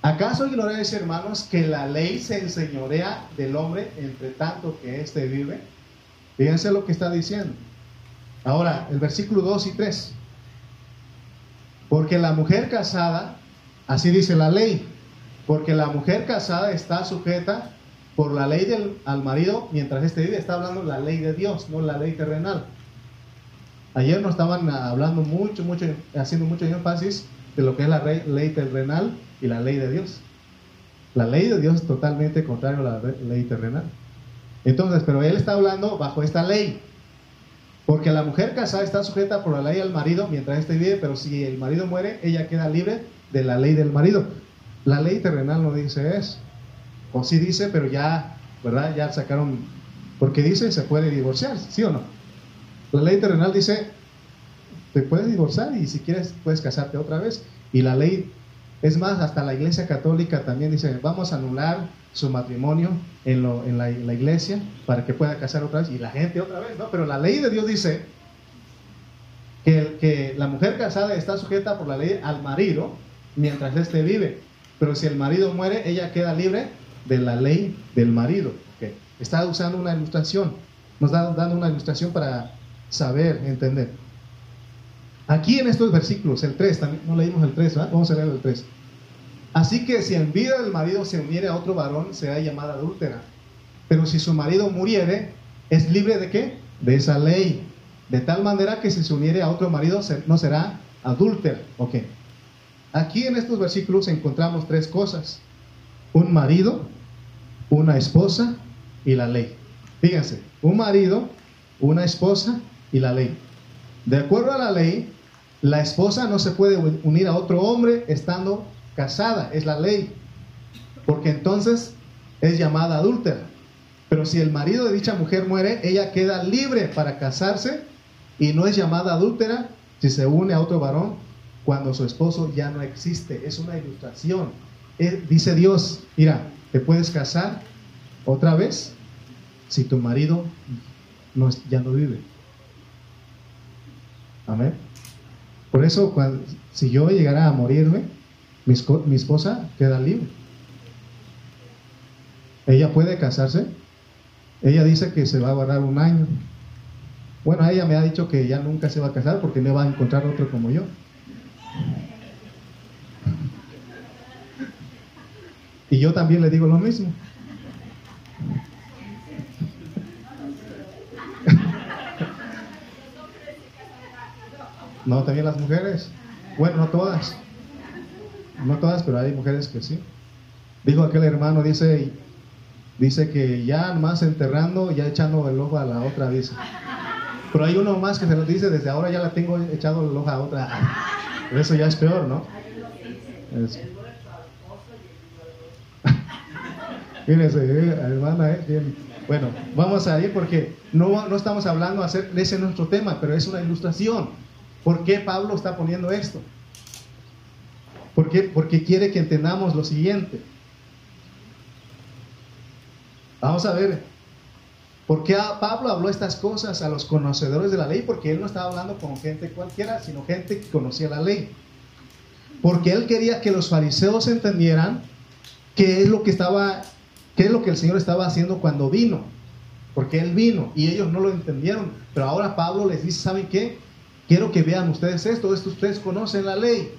¿acaso ignoráis, hermanos, que la ley se enseñorea del hombre entre tanto que éste vive? Fíjense lo que está diciendo. Ahora, el versículo 2 y 3. Porque la mujer casada, así dice la ley, porque la mujer casada está sujeta por la ley del, al marido mientras este vive. Está hablando la ley de Dios, no la ley terrenal. Ayer nos estaban hablando mucho, mucho, haciendo mucho énfasis de lo que es la ley terrenal y la ley de Dios. La ley de Dios es totalmente contrario a la ley terrenal. Entonces, pero él está hablando bajo esta ley. Porque la mujer casada está sujeta por la ley al marido mientras éste vive, pero si el marido muere, ella queda libre de la ley del marido. La ley terrenal no dice eso. O sí dice, pero ya, ¿verdad? Ya sacaron, porque dice se puede divorciar, ¿sí o no? La ley terrenal dice, te puedes divorciar y si quieres puedes casarte otra vez. Y la ley, es más, hasta la iglesia católica también dice, vamos a anular su matrimonio en, la, iglesia para que pueda casar otra vez y la gente otra vez, ¿no? Pero la ley de Dios dice que, la mujer casada está sujeta por la ley al marido mientras éste vive. Pero si el marido muere, ella queda libre de la ley del marido. Está usando una ilustración, nos está dando una ilustración para saber, entender. Aquí en estos versículos, el 3, también no leímos el 3, vamos a leer el 3. Así que si en vida del marido se uniere a otro varón, será llamada adúltera. Pero si su marido muriere, ¿es libre de qué? De esa ley. De tal manera que si se uniere a otro marido, no será adúltera. Ok. Aquí en estos versículos encontramos tres cosas. Un marido, una esposa y la ley. Fíjense, un marido, una esposa y la ley. De acuerdo a la ley, la esposa no se puede unir a otro hombre estando casada, es la ley, porque entonces es llamada adúltera. Pero si el marido de dicha mujer muere, ella queda libre para casarse y no es llamada adúltera si se une a otro varón cuando su esposo ya no existe. Es una ilustración. dice Dios, mira, te puedes casar otra vez si tu marido no, ya no vive. Amén. Por eso, cuando, si yo llegara a morirme, mi, esposa queda libre. Ella puede casarse. Ella dice que se va a guardar un año. Bueno, ella me ha dicho que ya nunca se va a casar porque no va a encontrar otro como yo. Y yo también le digo lo mismo. No, también las mujeres. Bueno, no todas. No todas, pero hay mujeres que sí. Dijo aquel hermano, dice, dice que ya más enterrando, ya echando el ojo a la otra, dice. Pero hay uno más que se lo dice, desde ahora ya la tengo echado el ojo a otra. Eso ya es peor, ¿no? Fíjense, eh, hermana, eh, Bueno, vamos a ir porque no, no estamos hablando de ese nuestro tema, pero es una ilustración. ¿Por qué Pablo está poniendo esto? ¿Por qué? Porque quiere que entendamos lo siguiente. Vamos a ver, ¿por qué Pablo habló estas cosas a los conocedores de la ley? Porque él no estaba hablando con gente cualquiera, sino gente que conocía la ley. Porque él quería que los fariseos entendieran qué es lo que estaba, qué es lo que el Señor estaba haciendo cuando vino. Porque él vino y ellos no lo entendieron. Pero ahora Pablo les dice, ¿saben qué? Quiero que vean ustedes esto, esto ustedes conocen la ley.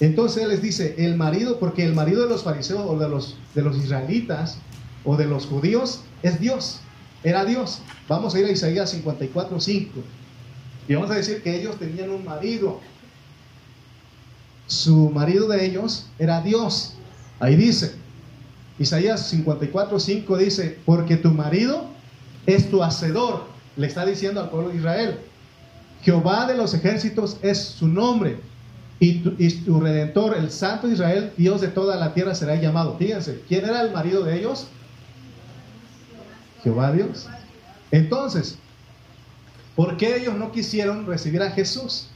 Entonces él les dice, el marido, porque el marido de los fariseos o de los, de los israelitas o de los judíos es Dios, era Dios. Vamos a ir a Isaías 54, 5. Y vamos a decir que ellos tenían un marido. Su marido de ellos era Dios. Ahí dice, Isaías 54, 5 dice, porque tu marido es tu hacedor. Le está diciendo al pueblo de Israel. Jehová de los ejércitos es su nombre y tu, redentor, el Santo Israel, Dios de toda la tierra, será llamado. Fíjense, ¿quién era el marido de ellos? Jehová Dios. Entonces, ¿por qué ellos no quisieron recibir a Jesús?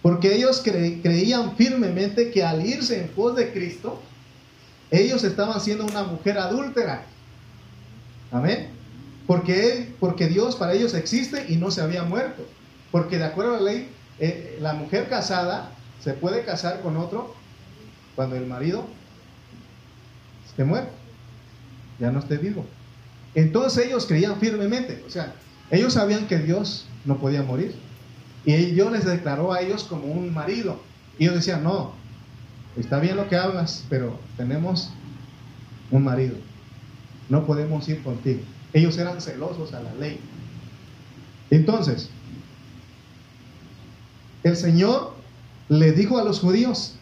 Porque ellos creían firmemente que al irse en pos de Cristo, ellos estaban siendo una mujer adúltera. Amén. Porque, porque Dios para ellos existe y no se había muerto. Porque de acuerdo a la ley, eh, la mujer casada se puede casar con otro cuando el marido se muere, ya no esté vivo. Entonces ellos creían firmemente, o sea, ellos sabían que Dios no podía morir. Y Dios les declaró a ellos como un marido. Y ellos decían, no, está bien lo que hablas, pero tenemos un marido. No podemos ir contigo. Ellos eran celosos a la ley. Entonces, el Señor le dijo a los judíos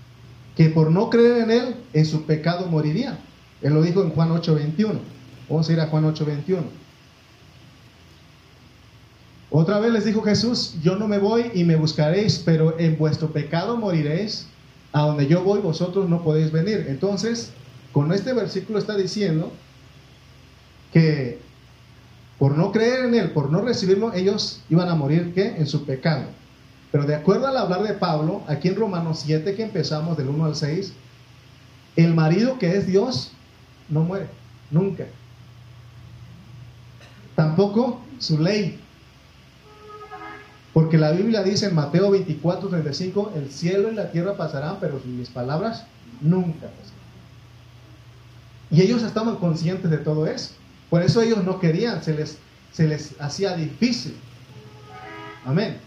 que por no creer en Él, en su pecado morirían. Él lo dijo en Juan 8:21. Vamos a ir a Juan 8:21. Otra vez les dijo Jesús, yo no me voy y me buscaréis, pero en vuestro pecado moriréis. A donde yo voy vosotros no podéis venir. Entonces, con este versículo está diciendo que por no creer en Él, por no recibirlo, ellos iban a morir ¿qué? en su pecado. Pero de acuerdo al hablar de Pablo, aquí en Romanos 7 que empezamos del 1 al 6, el marido que es Dios no muere, nunca. Tampoco su ley. Porque la Biblia dice en Mateo 24, 35, el cielo y la tierra pasarán, pero mis palabras nunca pasarán. Y ellos estaban conscientes de todo eso. Por eso ellos no querían, se les, se les hacía difícil. Amén.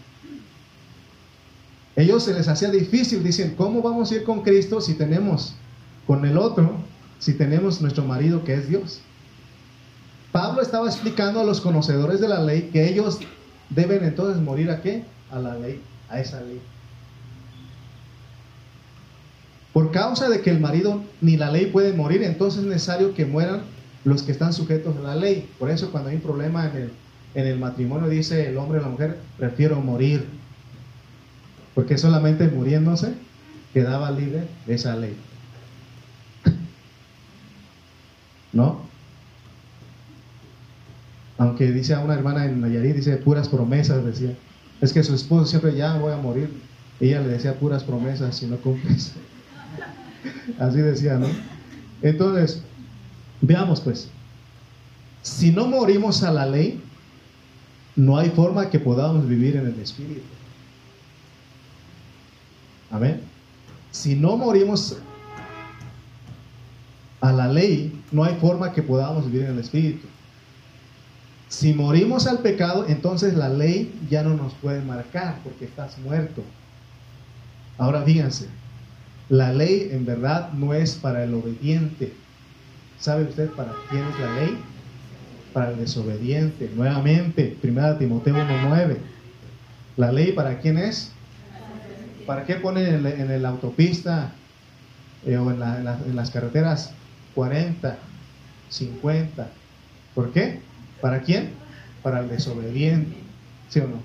Ellos se les hacía difícil, dicen, ¿cómo vamos a ir con Cristo si tenemos con el otro, si tenemos nuestro marido que es Dios? Pablo estaba explicando a los conocedores de la ley que ellos deben entonces morir a qué? A la ley, a esa ley. Por causa de que el marido ni la ley puede morir, entonces es necesario que mueran los que están sujetos a la ley. Por eso cuando hay un problema en el, en el matrimonio, dice el hombre o la mujer, prefiero morir porque solamente muriéndose quedaba libre de esa ley. ¿No? Aunque dice a una hermana en Nayarit, dice puras promesas, decía. Es que su esposo siempre ya voy a morir. Ella le decía puras promesas si no cumples. Así decía, ¿no? Entonces, veamos pues. Si no morimos a la ley, no hay forma que podamos vivir en el Espíritu. Amén. Si no morimos a la ley, no hay forma que podamos vivir en el Espíritu. Si morimos al pecado, entonces la ley ya no nos puede marcar porque estás muerto. Ahora fíjense, la ley en verdad no es para el obediente. ¿Sabe usted para quién es la ley? Para el desobediente. Nuevamente, 1 Timoteo 1.9. ¿La ley para quién es? ¿Para qué ponen en, la autopista eh, o en, las carreteras 40, 50? ¿Por qué? ¿Para quién? Para el desobediente. ¿Sí o no?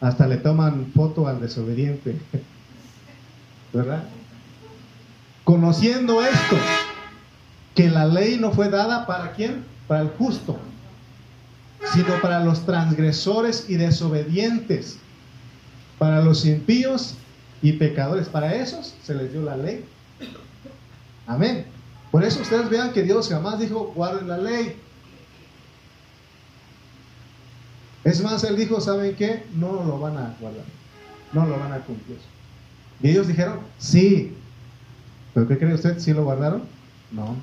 Hasta le toman foto al desobediente. ¿Verdad? Conociendo esto, que la ley no fue dada para quién? Para el justo, sino para los transgresores y desobedientes, para los impíos y pecadores. Para esos se les dio la ley. Amén. Por eso ustedes vean que Dios jamás dijo, guarden la ley. Es más, Él dijo, ¿saben qué? No lo van a guardar. No lo van a cumplir. Y ellos dijeron, sí. ¿Pero qué cree usted? ¿Sí lo guardaron? No.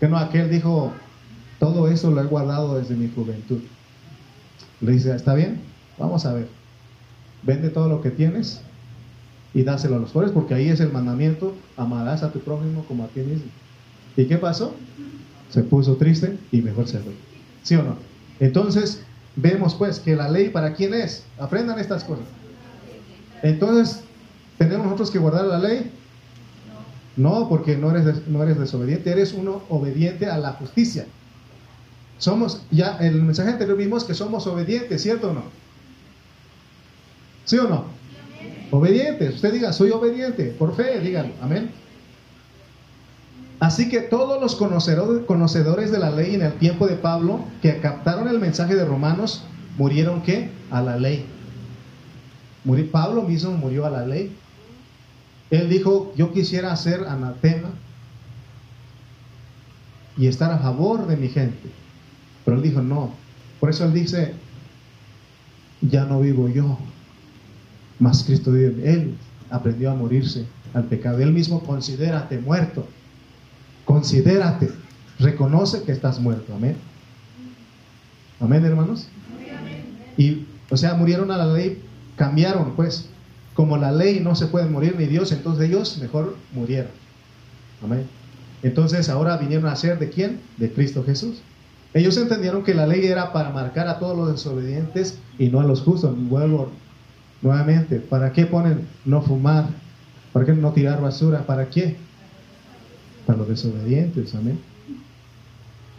Que no, aquel dijo, todo eso lo he guardado desde mi juventud. Le dice, ¿está bien? Vamos a ver. Vende todo lo que tienes y dáselo a los pobres, porque ahí es el mandamiento, amarás a tu prójimo como a ti mismo. ¿Y qué pasó? Se puso triste y mejor se fue. ¿Sí o no? Entonces, vemos pues que la ley para quién es. Aprendan estas cosas. Entonces, ¿tenemos nosotros que guardar la ley? No, porque no eres, no eres desobediente, eres uno obediente a la justicia. Somos, ya el mensaje anterior vimos que somos obedientes, ¿cierto o no? ¿Sí o no? Obedientes. Usted diga, soy obediente. Por fe, díganlo. Amén. Así que todos los conocedores de la ley en el tiempo de Pablo que captaron el mensaje de Romanos murieron qué? A la ley. Pablo mismo murió a la ley. Él dijo, yo quisiera ser anatema y estar a favor de mi gente. Pero él dijo, no. Por eso él dice, ya no vivo yo, mas Cristo vive. Él aprendió a morirse al pecado. Él mismo considérate muerto. Considérate. Reconoce que estás muerto. Amén. Amén, hermanos. Y, o sea, murieron a la ley, cambiaron, pues. Como la ley no se puede morir ni Dios, entonces ellos mejor murieron. Amén. Entonces ahora vinieron a ser de quién? De Cristo Jesús. Ellos entendieron que la ley era para marcar a todos los desobedientes y no a los justos. Vuelvo nuevamente. ¿Para qué ponen no fumar? ¿Para qué no tirar basura? ¿Para qué? Para los desobedientes. Amén.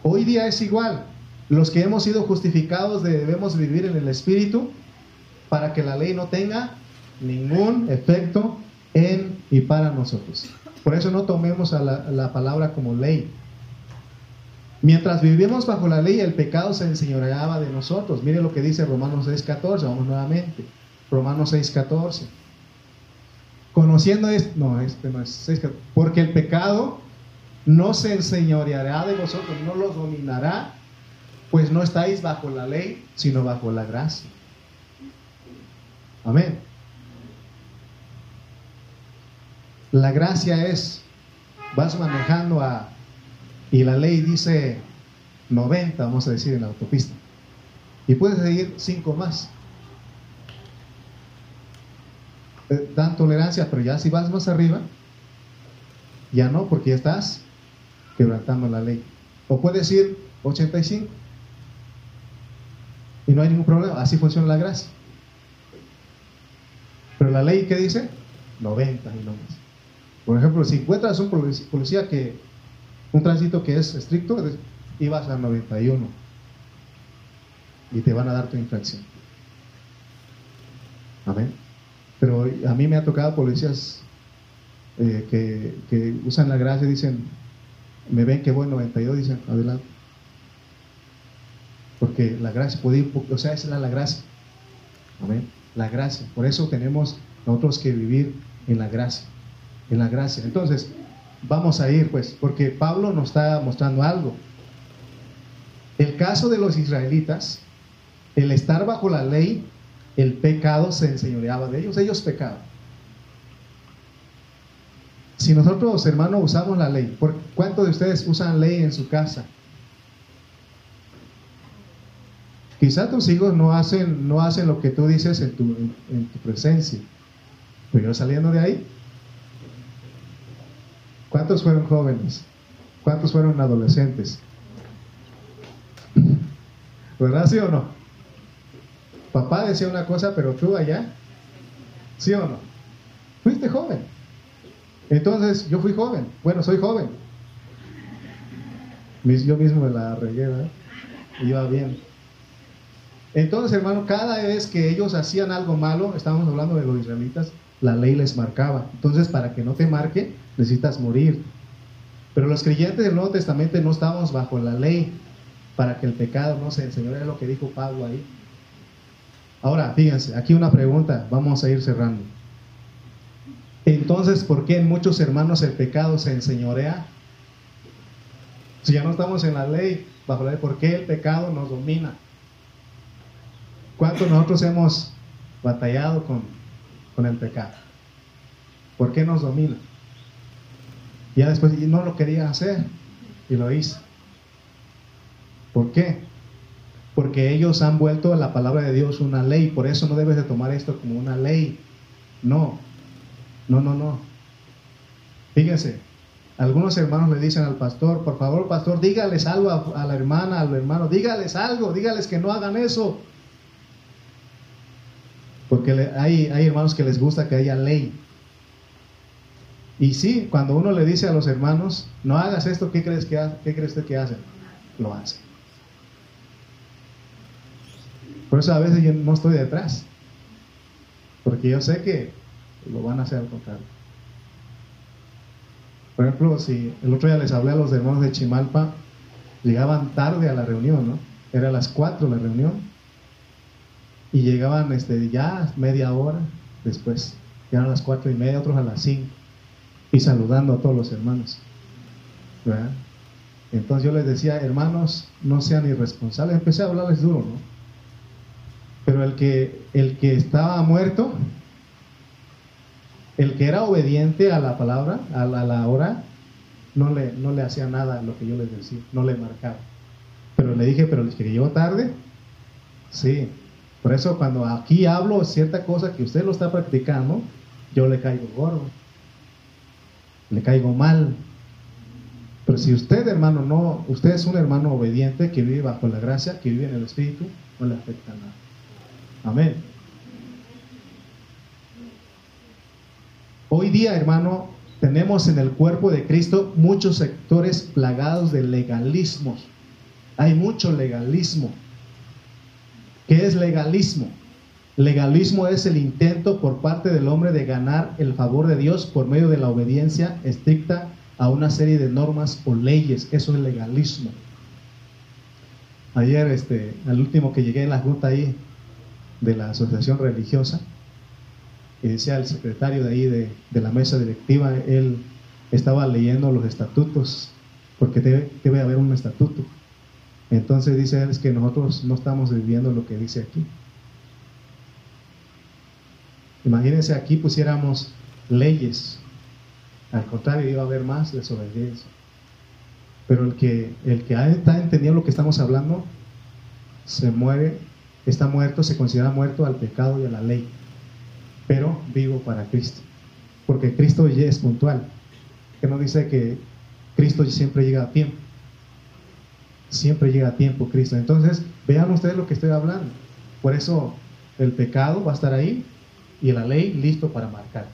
Hoy día es igual. Los que hemos sido justificados debemos vivir en el Espíritu para que la ley no tenga ningún efecto en y para nosotros. Por eso no tomemos a la, la palabra como ley. Mientras vivimos bajo la ley, el pecado se enseñoreaba de nosotros. Mire lo que dice Romanos 6.14, vamos nuevamente. Romanos 6.14. Conociendo esto, no, este no es 6.14. Porque el pecado no se enseñoreará de vosotros, no los dominará, pues no estáis bajo la ley, sino bajo la gracia. Amén. La gracia es, vas manejando a, y la ley dice 90, vamos a decir, en la autopista. Y puedes seguir 5 más. Eh, dan tolerancia, pero ya si vas más arriba, ya no, porque ya estás quebrantando la ley. O puedes ir 85 y no hay ningún problema, así funciona la gracia. Pero la ley, ¿qué dice? 90 y no más. Por ejemplo, si encuentras un policía que, un tránsito que es estricto, ibas a 91 y te van a dar tu infracción. Amén. Pero a mí me ha tocado policías eh, que, usan la gracia y dicen, me ven que voy 92, dicen, adelante. Porque la gracia puede ir, o sea, esa es la gracia. Amén. La gracia. Por eso tenemos nosotros que vivir en la gracia en la gracia. Entonces, vamos a ir, pues, porque Pablo nos está mostrando algo. El caso de los israelitas, el estar bajo la ley, el pecado se enseñoreaba de ellos, ellos pecaban. Si nosotros, hermanos, usamos la ley, ¿por ¿cuántos de ustedes usan ley en su casa? Quizá tus hijos no hacen, no hacen lo que tú dices en tu, en tu presencia, pero saliendo de ahí, ¿Cuántos fueron jóvenes? ¿Cuántos fueron adolescentes? ¿Verdad, sí o no? Papá decía una cosa, pero tú allá, ¿sí o no? Fuiste joven. Entonces, yo fui joven. Bueno, soy joven. Yo mismo me la regué, ¿verdad? Iba bien. Entonces, hermano, cada vez que ellos hacían algo malo, estábamos hablando de los israelitas, la ley les marcaba. Entonces, para que no te marque, necesitas morir. Pero los creyentes del Nuevo Testamento no estamos bajo la ley para que el pecado no se enseñore, es lo que dijo Pablo ahí. Ahora, fíjense, aquí una pregunta, vamos a ir cerrando. Entonces, ¿por qué en muchos hermanos el pecado se enseñorea? Si ya no estamos en la ley, bajo ¿por qué el pecado nos domina? ¿Cuántos nosotros hemos batallado con, con el pecado? ¿Por qué nos domina? Ya después no lo quería hacer y lo hice. ¿Por qué? Porque ellos han vuelto a la palabra de Dios una ley. Por eso no debes de tomar esto como una ley. No, no, no, no. Fíjense, algunos hermanos le dicen al pastor, por favor, pastor, dígales algo a, la hermana, al hermano, dígales algo, dígales que no hagan eso. Porque hay, hay hermanos que les gusta que haya ley. Y sí, cuando uno le dice a los hermanos, no hagas esto, ¿qué crees que, qué crees que hacen? Lo hacen. Por eso a veces yo no estoy detrás. Porque yo sé que lo van a hacer al contrario. Por ejemplo, si el otro día les hablé a los hermanos de Chimalpa, llegaban tarde a la reunión, ¿no? Era a las 4 la reunión. Y llegaban este, ya media hora después. Llegaron a las cuatro y media, otros a las cinco. Y saludando a todos los hermanos. Entonces yo les decía, hermanos, no sean irresponsables. Empecé a hablarles duro, ¿no? Pero el que, el que estaba muerto, el que era obediente a la palabra, a la, hora, no le, no le hacía nada a lo que yo les decía, no le marcaba. Pero le dije, pero el que llegó tarde, sí. Por eso cuando aquí hablo cierta cosa que usted lo está practicando, yo le caigo gordo, le caigo mal. Pero si usted, hermano, no, usted es un hermano obediente que vive bajo la gracia, que vive en el Espíritu, no le afecta nada. Amén. Hoy día, hermano, tenemos en el cuerpo de Cristo muchos sectores plagados de legalismos. Hay mucho legalismo. ¿Qué es legalismo? Legalismo es el intento por parte del hombre de ganar el favor de Dios por medio de la obediencia estricta a una serie de normas o leyes. Eso es legalismo. Ayer, este, al último que llegué en la junta ahí de la asociación religiosa, y decía el secretario de ahí de, la mesa directiva, él estaba leyendo los estatutos, porque debe, debe haber un estatuto. Entonces dice él es que nosotros no estamos viviendo lo que dice aquí. Imagínense aquí pusiéramos leyes, al contrario iba a haber más desobediencia. Pero el que, el que está entendiendo lo que estamos hablando, se muere, está muerto, se considera muerto al pecado y a la ley pero vivo para Cristo. Porque Cristo ya es puntual. Que no dice que Cristo siempre llega a tiempo. Siempre llega a tiempo Cristo. Entonces, vean ustedes lo que estoy hablando. Por eso el pecado va a estar ahí y la ley listo para marcar.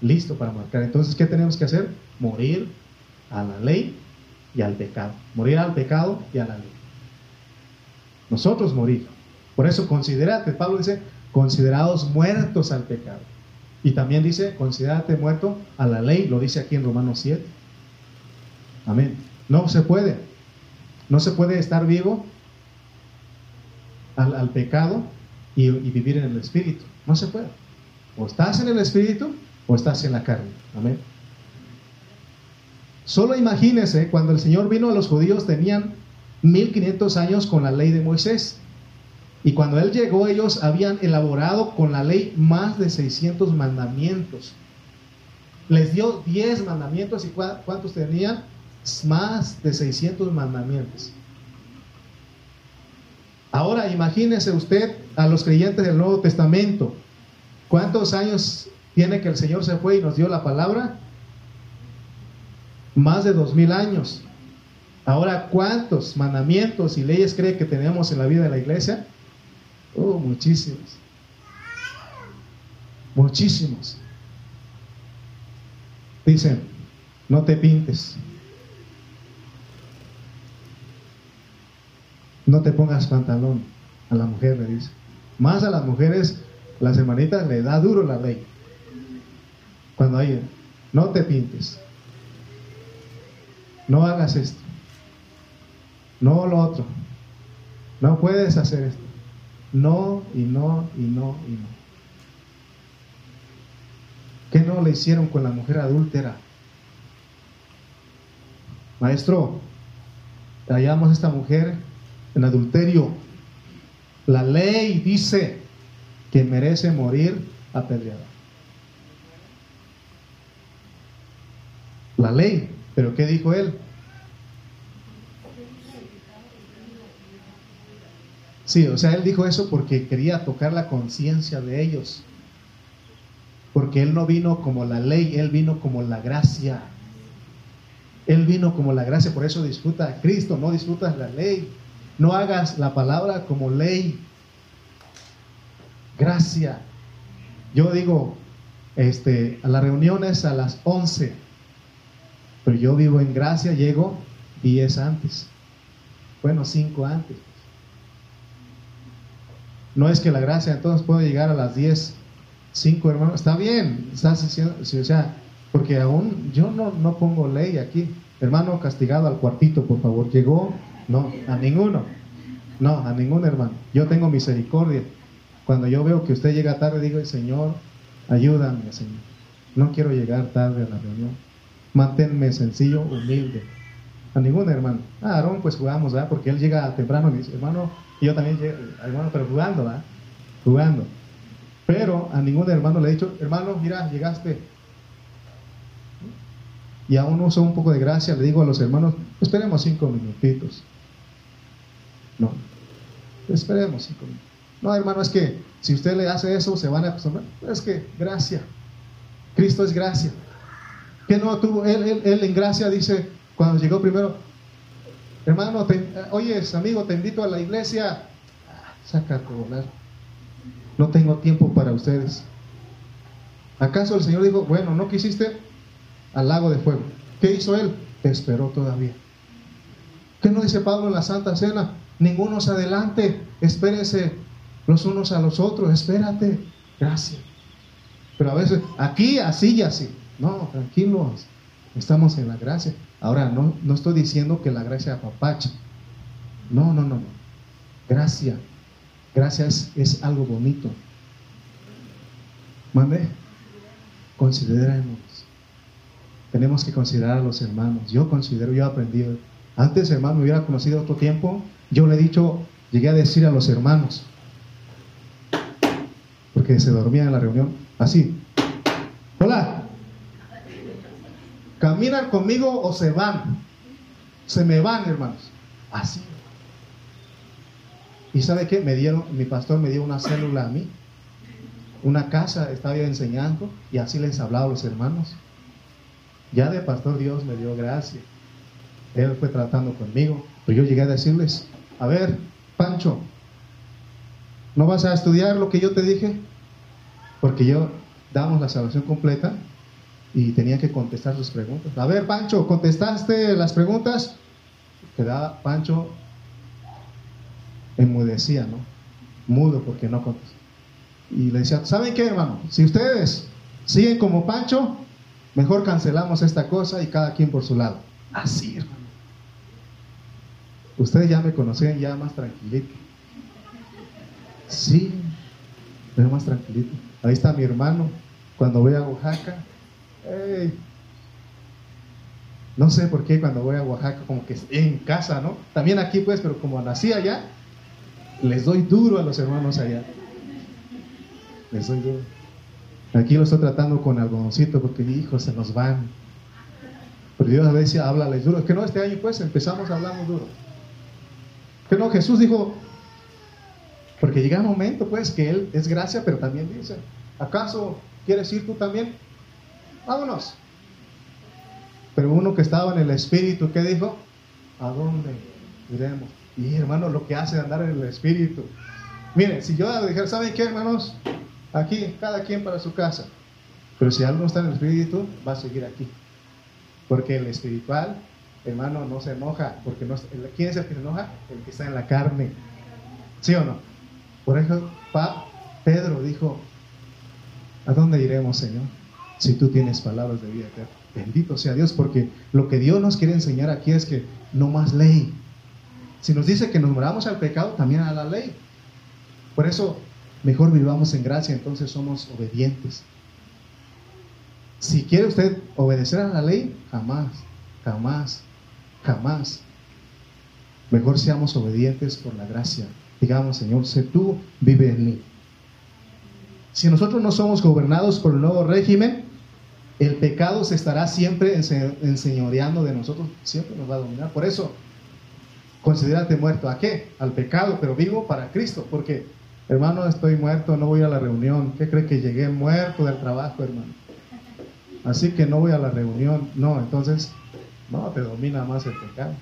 Listo para marcar. Entonces, ¿qué tenemos que hacer? Morir a la ley y al pecado. Morir al pecado y a la ley. Nosotros morir. Por eso considerate, Pablo dice, considerados muertos al pecado. Y también dice, considérate muerto a la ley, lo dice aquí en Romanos 7. Amén. No se puede. No se puede estar vivo al, pecado y, vivir en el Espíritu. No se puede. O estás en el Espíritu o estás en la carne. Amén. Solo imagínese cuando el Señor vino a los judíos tenían 1500 años con la ley de Moisés. Y cuando Él llegó, ellos habían elaborado con la ley más de 600 mandamientos. Les dio 10 mandamientos y ¿cuántos tenían? Más de 600 mandamientos. Ahora imagínese usted a los creyentes del Nuevo Testamento. ¿Cuántos años tiene que el Señor se fue y nos dio la palabra? Más de dos mil años. Ahora, ¿cuántos mandamientos y leyes cree que tenemos en la vida de la iglesia? Oh, muchísimos. Muchísimos. Dicen, no te pintes. No te pongas pantalón. A la mujer le dice. Más a las mujeres, las hermanitas le da duro la ley. Cuando hay, no te pintes. No hagas esto. No lo otro. No puedes hacer esto. No y no y no y no. ¿Qué no le hicieron con la mujer adúltera? Maestro, hallamos a esta mujer en adulterio. La ley dice que merece morir apedreada. La ley, pero ¿qué dijo él? Sí, o sea, él dijo eso porque quería tocar la conciencia de ellos. Porque él no vino como la ley, él vino como la gracia. Él vino como la gracia, por eso disfruta a Cristo, no disfrutas la ley. No hagas la palabra como ley. Gracia. Yo digo, este, a las reuniones a las 11, pero yo vivo en gracia, llego 10 antes. Bueno, 5 antes. No es que la gracia entonces puede llegar a las 10, 5 hermanos. Está bien, estás diciendo, o sea, porque aún yo no, no pongo ley aquí. Hermano castigado al cuartito, por favor. ¿Llegó? No, a ninguno. No, a ningún hermano. Yo tengo misericordia. Cuando yo veo que usted llega tarde, digo, Señor, ayúdame, Señor. No quiero llegar tarde a la reunión. Manténme sencillo, humilde. A ningún hermano. Ah, Aarón, pues jugamos, ¿verdad? Porque él llega temprano y dice, hermano, yo también llego, hermano, pero jugando, ¿verdad? Jugando. Pero a ningún hermano le he dicho, hermano, mira, llegaste. Y aún uso un poco de gracia, le digo a los hermanos, esperemos cinco minutitos. No, esperemos. No, hermano, es que si usted le hace eso, se van a acostumbrar. Es que gracia. Cristo es gracia. Que no tuvo, él, él, en gracia dice, cuando llegó primero, hermano, oye, amigo, te invito a la iglesia. Ah, saca a volar. No tengo tiempo para ustedes. ¿Acaso el Señor dijo, bueno, no quisiste al lago de fuego? ¿Qué hizo él? Esperó todavía. ¿Qué no dice Pablo en la Santa Cena? Ninguno se adelante, espérense los unos a los otros, espérate, gracias. Pero a veces, aquí, así y así. No, tranquilos, estamos en la gracia. Ahora, no, no estoy diciendo que la gracia apapacha. No, no, no, no. Gracia. Gracia es, algo bonito. Mande, consideremos. Tenemos que considerar a los hermanos. Yo considero, yo he aprendido. Antes, hermano, me hubiera conocido otro tiempo. Yo le he dicho, llegué a decir a los hermanos, porque se dormía en la reunión, así. Hola. ¿Caminan conmigo o se van? Se me van, hermanos. Así. ¿Y sabe qué? Me dieron, mi pastor me dio una célula a mí. Una casa, estaba yo enseñando y así les hablaba a los hermanos. Ya de pastor Dios me dio gracia. Él fue tratando conmigo. Pero yo llegué a decirles, a ver, Pancho, ¿no vas a estudiar lo que yo te dije? Porque yo damos la salvación completa y tenía que contestar sus preguntas. A ver, Pancho, ¿contestaste las preguntas? Quedaba Pancho enmudecía, ¿no? Mudo porque no contestó. Y le decía, ¿saben qué, hermano? Si ustedes siguen como Pancho, mejor cancelamos esta cosa y cada quien por su lado. Así, hermano. Ustedes ya me conocían ya más tranquilito. Sí, pero más tranquilito. Ahí está mi hermano. Cuando voy a Oaxaca, no sé por qué cuando voy a Oaxaca, como que en casa, ¿no? También aquí, pues, pero como nací allá, les doy duro a los hermanos allá. Les doy duro. Aquí lo estoy tratando con algodoncito porque hijos se nos van. Pero Dios a veces habla les duro. Es que no, este año pues empezamos a hablar duro. No, Jesús dijo, porque llega un momento pues que Él es gracia, pero también dice, ¿acaso quieres ir tú también? Vámonos. Pero uno que estaba en el Espíritu, ¿qué dijo? ¿A dónde iremos? Y hermano, lo que hace andar en el Espíritu. Miren, si yo dijera, ¿saben qué, hermanos? Aquí, cada quien para su casa. Pero si algo está en el Espíritu, va a seguir aquí. Porque el espiritual, hermano, no se enoja. Porque no, ¿Quién es el que se enoja? El que está en la carne. ¿Sí o no? Por eso, Pedro dijo, ¿a dónde iremos, Señor? Si tú tienes palabras de vida eterna. Bendito sea Dios, porque lo que Dios nos quiere enseñar aquí es que no más ley. Si nos dice que nos moramos al pecado, también a la ley. Por eso, mejor vivamos en gracia, entonces somos obedientes. Si quiere usted obedecer a la ley, jamás, jamás, jamás. Mejor seamos obedientes por la gracia. Digamos, Señor, sé tú, vive en mí. Si nosotros no somos gobernados por el nuevo régimen, el pecado se estará siempre enseñoreando de nosotros, siempre nos va a dominar. Por eso, considérate muerto. ¿A qué? Al pecado, pero vivo para Cristo, porque, hermano, estoy muerto, no voy a la reunión. ¿Qué cree que llegué muerto del trabajo, hermano? Así que no voy a la reunión. No, entonces, no, te domina más el pecado.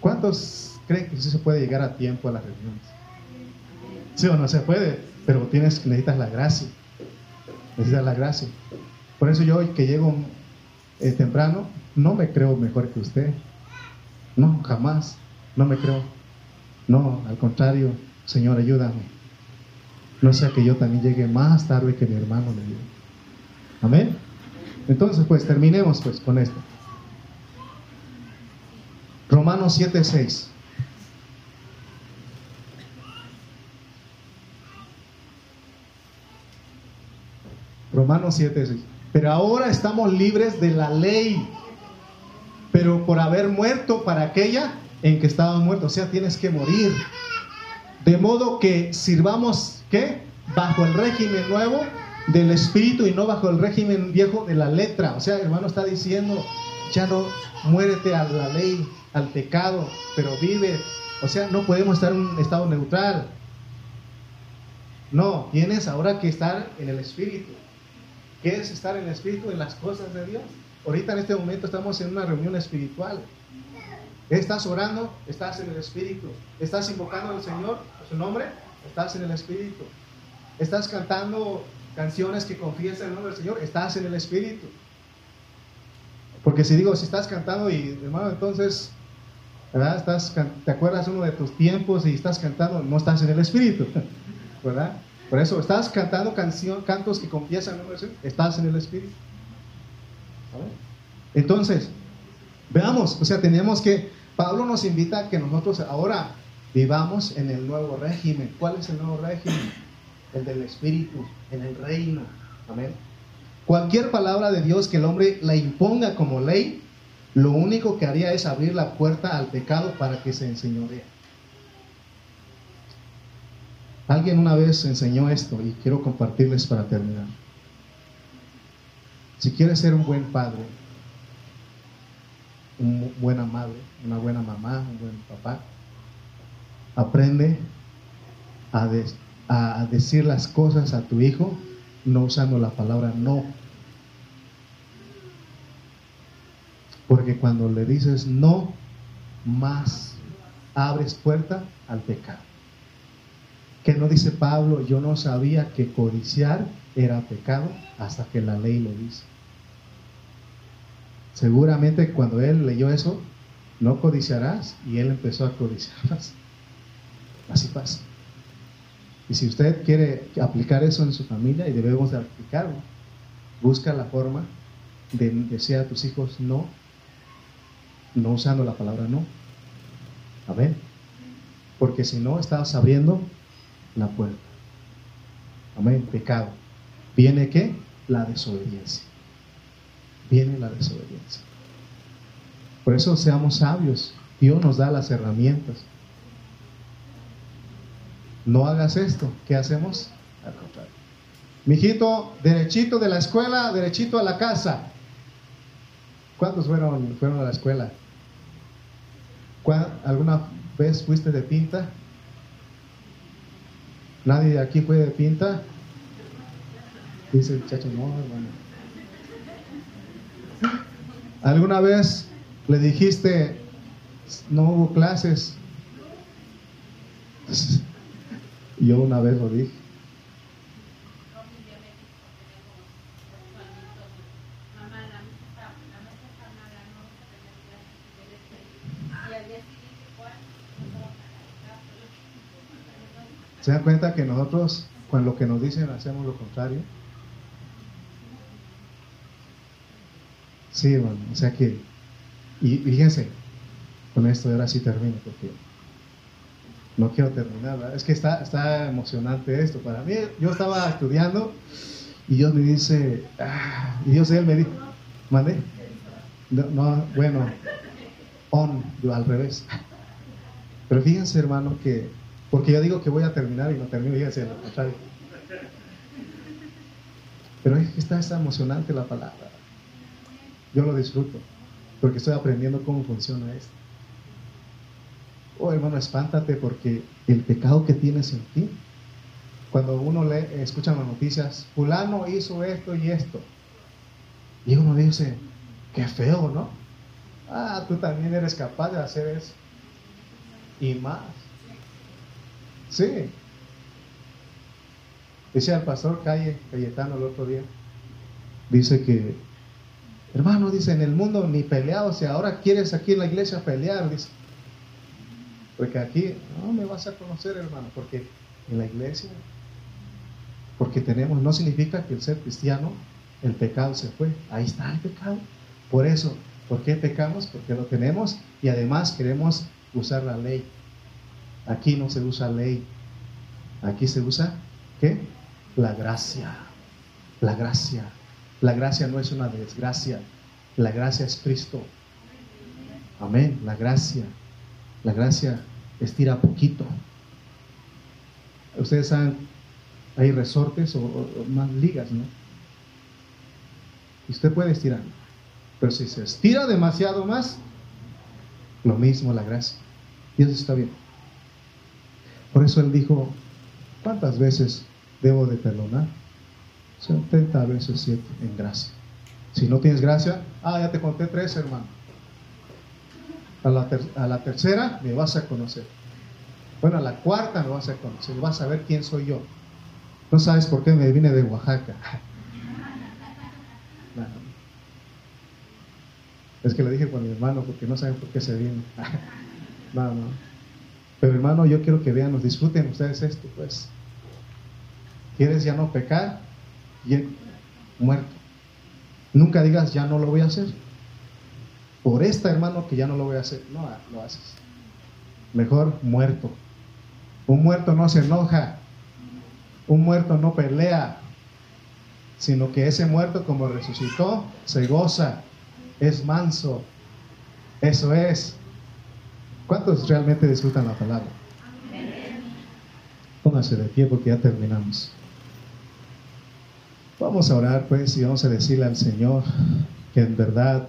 ¿Cuántos creen que sí se puede llegar a tiempo a las reuniones? Sí o no se puede, pero tienes, necesitas la gracia. Necesitas la gracia. Por eso yo hoy que llego eh, temprano, no me creo mejor que usted. No, jamás. No me creo. No, al contrario, Señor, ayúdame. No sea que yo también llegue más tarde que mi hermano dio. Amén. Entonces, pues terminemos pues con esto. Romanos 7:6. Romanos 7:6. Pero ahora estamos libres de la ley, pero por haber muerto para aquella en que estabas muerto, o sea, tienes que morir. De modo que sirvamos, ¿qué? Bajo el régimen nuevo del espíritu y no bajo el régimen viejo de la letra. O sea, hermano está diciendo, ya no muérete a la ley, al pecado, pero vive. O sea, no podemos estar en un estado neutral. No, tienes ahora que estar en el espíritu. ¿Qué es estar en el espíritu? En las cosas de Dios. Ahorita en este momento estamos en una reunión espiritual. Estás orando, estás en el espíritu. Estás invocando al Señor, su nombre, estás en el espíritu. Estás cantando canciones que confiesan el nombre del Señor, estás en el espíritu. Porque si digo, si estás cantando y hermano, entonces, ¿verdad? Estás, te acuerdas uno de tus tiempos y estás cantando, no estás en el espíritu, ¿verdad? Por eso, estás cantando canción, cantos que confiesan estás en el espíritu. Entonces, veamos, o sea, tenemos que, Pablo nos invita a que nosotros ahora vivamos en el nuevo régimen. ¿Cuál es el nuevo régimen? El del espíritu, en el reino. Amén. Cualquier palabra de Dios que el hombre la imponga como ley, lo único que haría es abrir la puerta al pecado para que se enseñoree. Alguien una vez enseñó esto y quiero compartirles para terminar. Si quieres ser un buen padre, una buena madre, una buena mamá, un buen papá, aprende a, a decir las cosas a tu hijo no usando la palabra no. Porque cuando le dices no, más abres puerta al pecado. Que no dice Pablo, yo no sabía que codiciar era pecado hasta que la ley lo dice. Seguramente cuando él leyó eso, no codiciarás y él empezó a codiciar Así pasa. Y si usted quiere aplicar eso en su familia, y debemos de aplicarlo, busca la forma de decir a tus hijos no, no usando la palabra no. Amén. Porque si no, estás abriendo la puerta. Amén. Pecado. ¿Viene qué? La desobediencia. Viene la desobediencia. Por eso seamos sabios. Dios nos da las herramientas no hagas esto. ¿Qué hacemos? Al contrario. Mijito, derechito de la escuela, derechito a la casa. ¿Cuántos fueron, fueron a la escuela? ¿Alguna vez fuiste de pinta? ¿Nadie de aquí fue de pinta? Dice el muchacho, no, hermano. ¿Alguna vez le dijiste, no hubo clases? Yo una vez lo dije. ¿Se dan cuenta que nosotros, con lo que nos dicen, hacemos lo contrario? Sí, bueno, o sea que, y fíjense, con esto ahora sí termino, porque no quiero terminar, es que está, está emocionante esto para mí. Yo estaba estudiando y Dios me dice, ah, y Dios él me dijo, ¿mandé? No, bueno, on, al revés. Pero fíjense, hermano, que, porque yo digo que voy a terminar y no termino, fíjense, lo contrario. Pero es que está, está emocionante la palabra. Yo lo disfruto, porque estoy aprendiendo cómo funciona esto. Oh, hermano, espántate porque el pecado que tienes en ti, cuando uno lee, escucha las noticias, fulano hizo esto y esto, y uno dice, qué feo, ¿no? Ah, tú también eres capaz de hacer eso. Y más. Sí. Dice el pastor Calle Cayetano el otro día, dice que, hermano, dice, en el mundo ni peleado, si ahora quieres aquí en la iglesia pelear, dice, porque aquí no me vas a conocer, hermano, porque en la iglesia, porque tenemos, no significa que el ser cristiano, el pecado se fue. Ahí está el pecado. Por eso, ¿por qué pecamos? Porque lo tenemos y además queremos usar la ley. Aquí no se usa ley. Aquí se usa, ¿qué? La gracia. La gracia. La gracia no es una desgracia. La gracia es Cristo. Amén. La gracia. La gracia estira poquito. Ustedes saben, hay resortes o, más ligas, ¿no? Y usted puede estirar. Pero si se estira demasiado más, lo mismo la gracia. Y eso está bien. Por eso él dijo, ¿cuántas veces debo de perdonar? 70 veces 7 en gracia. Si no tienes gracia, ah, ya te conté tres, hermano. A la, tercera me vas a conocer. Bueno, a la cuarta me vas a conocer. Vas a ver quién soy yo. No sabes por qué me vine de Oaxaca. Es que le dije con mi hermano porque no saben por qué se viene. no, no. Pero hermano, yo quiero que vean, disfruten ustedes esto, pues. ¿Quieres ya no pecar? Bien, muerto. Nunca digas, ya no lo voy a hacer. Por esta, hermano, que ya no lo voy a hacer. No lo haces. Mejor muerto. Un muerto no se enoja. Un muerto no pelea. Sino que ese muerto, como resucitó, se goza. Es manso. Eso es. ¿Cuántos realmente disfrutan la palabra? Pónganse de pie porque ya terminamos. Vamos a orar pues y vamos a decirle al Señor que en verdad,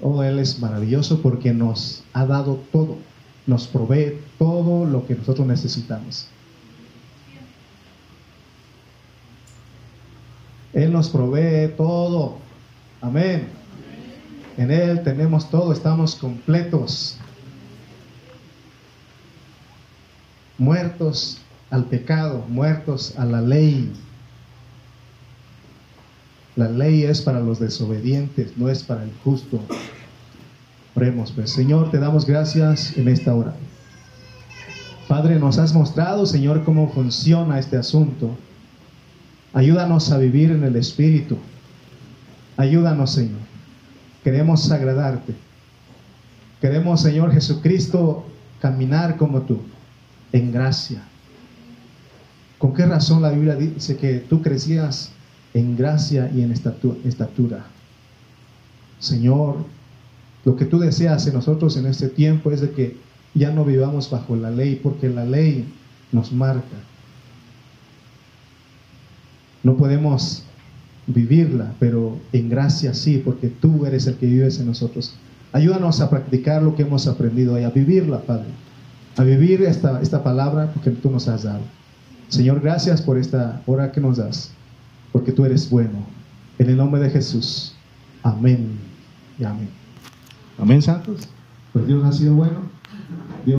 oh, Él es maravilloso porque nos ha dado todo, nos provee todo lo que nosotros necesitamos. Él nos provee todo. Amén. En Él tenemos todo, estamos completos. Muertos al pecado, muertos a la ley. La ley es para los desobedientes, no es para el justo. Oremos, pues. Señor, te damos gracias en esta hora. Padre, nos has mostrado, Señor, cómo funciona este asunto. Ayúdanos a vivir en el Espíritu. Ayúdanos, Señor. Queremos agradarte. Queremos, Señor Jesucristo, caminar como tú, en gracia. ¿Con qué razón la Biblia dice que tú crecías en gracia y en estatura. Señor, lo que tú deseas en nosotros en este tiempo es de que ya no vivamos bajo la ley, porque la ley nos marca. No podemos vivirla, pero en gracia sí, porque tú eres el que vives en nosotros. Ayúdanos a practicar lo que hemos aprendido y a vivirla, Padre. A vivir esta, esta palabra porque tú nos has dado. Señor, gracias por esta hora que nos das porque tú eres bueno. En el nombre de Jesús. Amén y amén. Amén, santos. Pues Dios ha sido bueno.